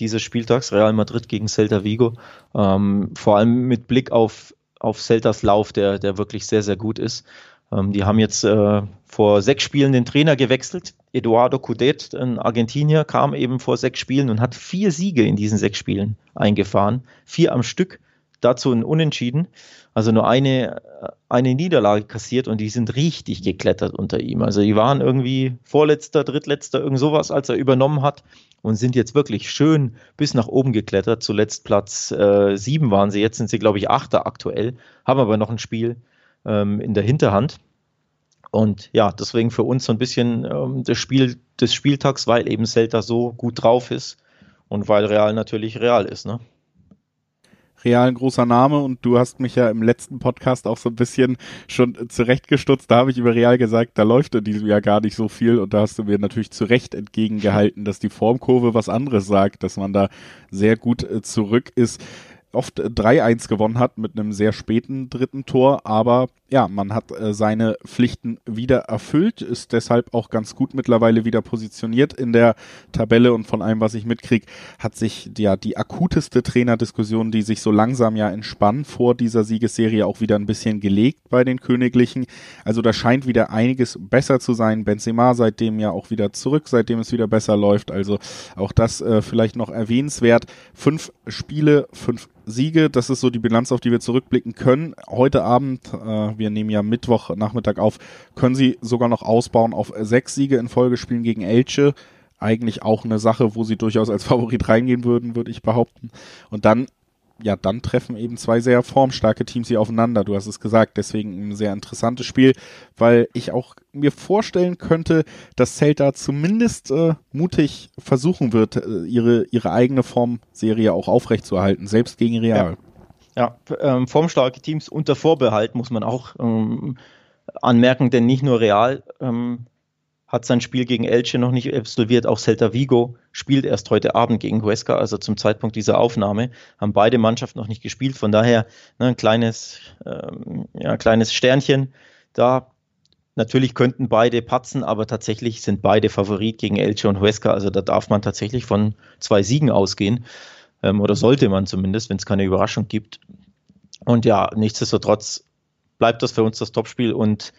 dieses Spieltags, Real Madrid gegen Celta Vigo. Ähm, vor allem mit Blick auf auf Celtas Lauf, der, der wirklich sehr, sehr gut ist. Ähm, die haben jetzt äh, vor sechs Spielen den Trainer gewechselt. Eduardo Cudet, ein Argentinier, kam eben vor sechs Spielen und hat vier Siege in diesen sechs Spielen eingefahren. Vier am Stück, dazu ein Unentschieden. Also nur eine, eine Niederlage kassiert und die sind richtig geklettert unter ihm. Also die waren irgendwie vorletzter, drittletzter, irgend sowas, als er übernommen hat und sind jetzt wirklich schön bis nach oben geklettert. Zuletzt Platz äh, sieben waren sie, jetzt sind sie, glaube ich, Achter aktuell, haben aber noch ein Spiel ähm, in der Hinterhand. Und ja, deswegen für uns so ein bisschen ähm, das Spiel des Spieltags, weil eben Celta so gut drauf ist und weil Real natürlich Real ist. Ne? Real ein großer Name und du hast mich ja im letzten Podcast auch so ein bisschen schon zurechtgestutzt. Da habe ich über Real gesagt, da läuft in diesem Jahr gar nicht so viel und da hast du mir natürlich zu Recht entgegengehalten, dass die Formkurve was anderes sagt, dass man da sehr gut äh, zurück ist oft 3-1 gewonnen hat mit einem sehr späten dritten Tor, aber ja, man hat äh, seine Pflichten wieder erfüllt, ist deshalb auch ganz gut mittlerweile wieder positioniert in der Tabelle und von allem, was ich mitkriege, hat sich ja die akuteste Trainerdiskussion, die sich so langsam ja entspannt vor dieser Siegesserie auch wieder ein bisschen gelegt bei den Königlichen. Also da scheint wieder einiges besser zu sein. Benzema seitdem ja auch wieder zurück, seitdem es wieder besser läuft. Also auch das äh, vielleicht noch erwähnenswert. Fünf Spiele, fünf Siege, das ist so die Bilanz, auf die wir zurückblicken können. Heute Abend, äh, wir nehmen ja Mittwoch Nachmittag auf, können sie sogar noch ausbauen auf sechs Siege in Folge spielen gegen Elche. Eigentlich auch eine Sache, wo sie durchaus als Favorit reingehen würden, würde ich behaupten. Und dann ja, dann treffen eben zwei sehr formstarke Teams hier aufeinander. Du hast es gesagt, deswegen ein sehr interessantes Spiel, weil ich auch mir vorstellen könnte, dass Celta zumindest äh, mutig versuchen wird, äh, ihre, ihre eigene Formserie auch aufrechtzuerhalten, selbst gegen Real. Ja, ja ähm, formstarke Teams unter Vorbehalt muss man auch ähm, anmerken, denn nicht nur Real ähm, hat sein Spiel gegen Elche noch nicht absolviert. Auch Celta Vigo spielt erst heute Abend gegen Huesca, also zum Zeitpunkt dieser Aufnahme haben beide Mannschaften noch nicht gespielt. Von daher ne, ein kleines, ähm, ja, kleines Sternchen da. Natürlich könnten beide patzen, aber tatsächlich sind beide Favorit gegen Elche und Huesca. Also da darf man tatsächlich von zwei Siegen ausgehen. Ähm, oder sollte man zumindest, wenn es keine Überraschung gibt. Und ja, nichtsdestotrotz bleibt das für uns das Topspiel und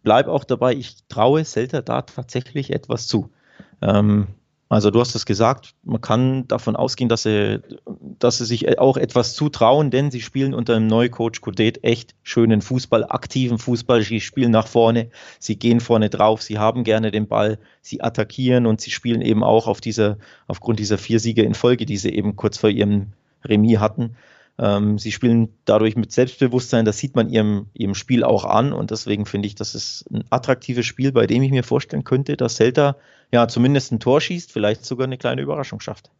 es bleibt auch dabei, ich traue Celta da tatsächlich etwas zu. Ähm, also du hast es gesagt, man kann davon ausgehen, dass sie, dass sie sich auch etwas zutrauen, denn sie spielen unter dem neuen Coach Codet echt schönen Fußball, aktiven Fußball. Sie spielen nach vorne, sie gehen vorne drauf, sie haben gerne den Ball, sie attackieren und sie spielen eben auch auf dieser, aufgrund dieser vier Siege in Folge, die sie eben kurz vor ihrem Remis hatten, ähm, sie spielen dadurch mit Selbstbewusstsein, das sieht man ihrem, ihrem Spiel auch an und deswegen finde ich, das ist ein attraktives Spiel, bei dem ich mir vorstellen könnte, dass Celta ja zumindest ein Tor schießt, vielleicht sogar eine kleine Überraschung schafft.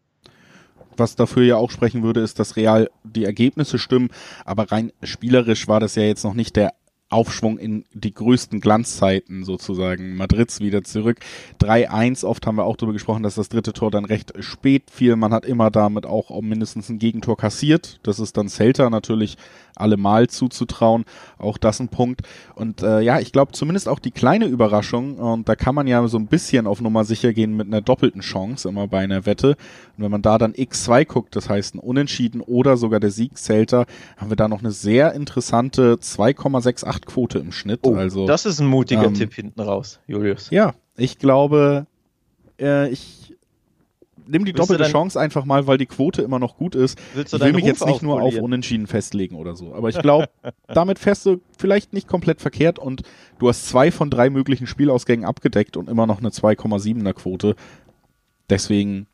Was dafür ja auch sprechen würde, ist, dass Real die Ergebnisse stimmen, aber rein spielerisch war das ja jetzt noch nicht der Aufschwung in die größten Glanzzeiten sozusagen. Madrids wieder zurück. 3-1, oft haben wir auch darüber gesprochen, dass das dritte Tor dann recht spät fiel. Man hat immer damit auch mindestens ein Gegentor kassiert. Das ist dann Celta natürlich allemal zuzutrauen. Auch das ein Punkt. Und äh, ja, ich glaube zumindest auch die kleine Überraschung, und da kann man ja so ein bisschen auf Nummer sicher gehen mit einer doppelten Chance immer bei einer Wette. Und wenn man da dann X2 guckt, das heißt ein Unentschieden oder sogar der Sieg Celta, haben wir da noch eine sehr interessante 2,68 Quote im Schnitt. Oh, also, das ist ein mutiger ähm, Tipp hinten raus, Julius. Ja, ich glaube, äh, ich nimm die doppelte Chance einfach mal, weil die Quote immer noch gut ist. ich will mich Ruf jetzt nicht nur auf Unentschieden festlegen oder so. Aber ich glaube, damit fährst du vielleicht nicht komplett verkehrt und du hast zwei von drei möglichen Spielausgängen abgedeckt und immer noch eine 2,7er Quote. Deswegen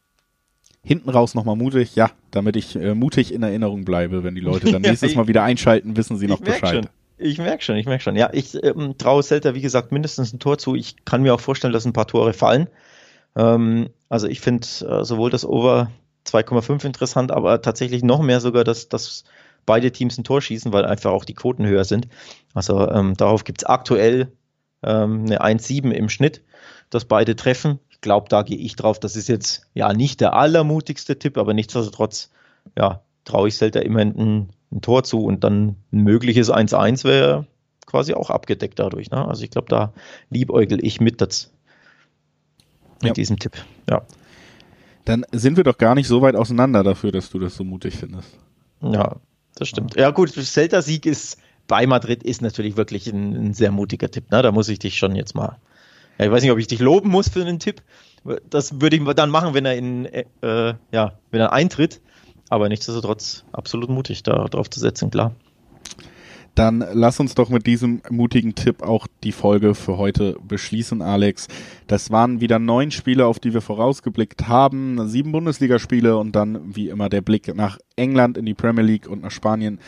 hinten raus nochmal mutig, ja, damit ich äh, mutig in Erinnerung bleibe, wenn die Leute dann nächstes Mal wieder einschalten, wissen sie noch Bescheid. Schon. Ich merke schon, ich merke schon. Ja, ich ähm, traue Celta, wie gesagt, mindestens ein Tor zu. Ich kann mir auch vorstellen, dass ein paar Tore fallen. Ähm, also ich finde äh, sowohl das Over 2,5 interessant, aber tatsächlich noch mehr sogar, dass, dass beide Teams ein Tor schießen, weil einfach auch die Quoten höher sind. Also ähm, darauf gibt es aktuell ähm, eine 1,7 im Schnitt, dass beide treffen. Ich glaube, da gehe ich drauf. Das ist jetzt ja nicht der allermutigste Tipp, aber nichtsdestotrotz, ja, traue ich Celta immer ein, ein, Tor zu und dann ein mögliches 1-1 wäre quasi auch abgedeckt dadurch. Ne? Also ich glaube, da liebäugel ich mit, das, mit ja. diesem Tipp. Ja. Dann sind wir doch gar nicht so weit auseinander dafür, dass du das so mutig findest. Ja, das stimmt. Ja, gut, Celta-Sieg ist bei Madrid ist natürlich wirklich ein, ein, sehr mutiger Tipp. Ne? Da muss ich dich schon jetzt mal. Ja, ich weiß nicht, ob ich dich loben muss für einen Tipp. Das würde ich dann machen, wenn er in, äh, ja, wenn er eintritt. Aber nichtsdestotrotz absolut mutig, da drauf zu setzen, klar. Dann lass uns doch mit diesem mutigen Tipp auch die Folge für heute beschließen, Alex. Das waren wieder neun Spiele, auf die wir vorausgeblickt haben. Sieben Bundesligaspiele und dann wie immer der Blick nach England in die Premier League und nach Spanien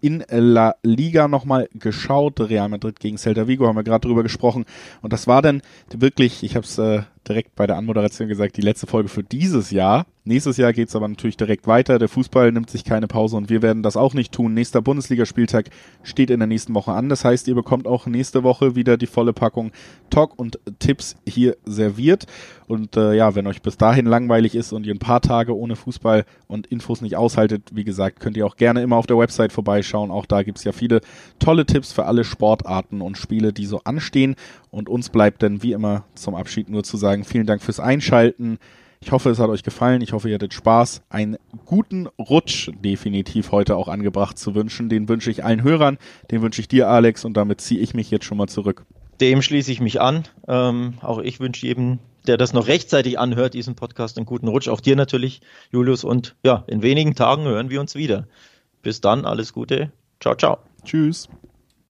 in La Liga nochmal geschaut. Real Madrid gegen Celta Vigo haben wir gerade drüber gesprochen. Und das war dann wirklich, ich habe es äh, direkt bei der Anmoderation gesagt, die letzte Folge für dieses Jahr. Nächstes Jahr geht's aber natürlich direkt weiter. Der Fußball nimmt sich keine Pause und wir werden das auch nicht tun. Nächster Bundesligaspieltag steht in der nächsten Woche an. Das heißt, ihr bekommt auch nächste Woche wieder die volle Packung Talk und Tipps hier serviert. Und äh, ja, wenn euch bis dahin langweilig ist und ihr ein paar Tage ohne Fußball und Infos nicht aushaltet, wie gesagt, könnt ihr auch gerne immer auf der Website vorbeischauen. Auch da gibt's ja viele tolle Tipps für alle Sportarten und Spiele, die so anstehen. Und uns bleibt dann wie immer zum Abschied nur zu sagen, vielen Dank fürs Einschalten. Ich hoffe, es hat euch gefallen. Ich hoffe, ihr hattet Spaß. Einen guten Rutsch definitiv heute auch angebracht zu wünschen. Den wünsche ich allen Hörern. Den wünsche ich dir, Alex. Und damit ziehe ich mich jetzt schon mal zurück. Dem schließe ich mich an. Ähm, auch ich wünsche jedem, der das noch rechtzeitig anhört, diesen Podcast einen guten Rutsch. Auch dir natürlich, Julius. Und ja, in wenigen Tagen hören wir uns wieder. Bis dann, alles Gute. Ciao, ciao. Tschüss.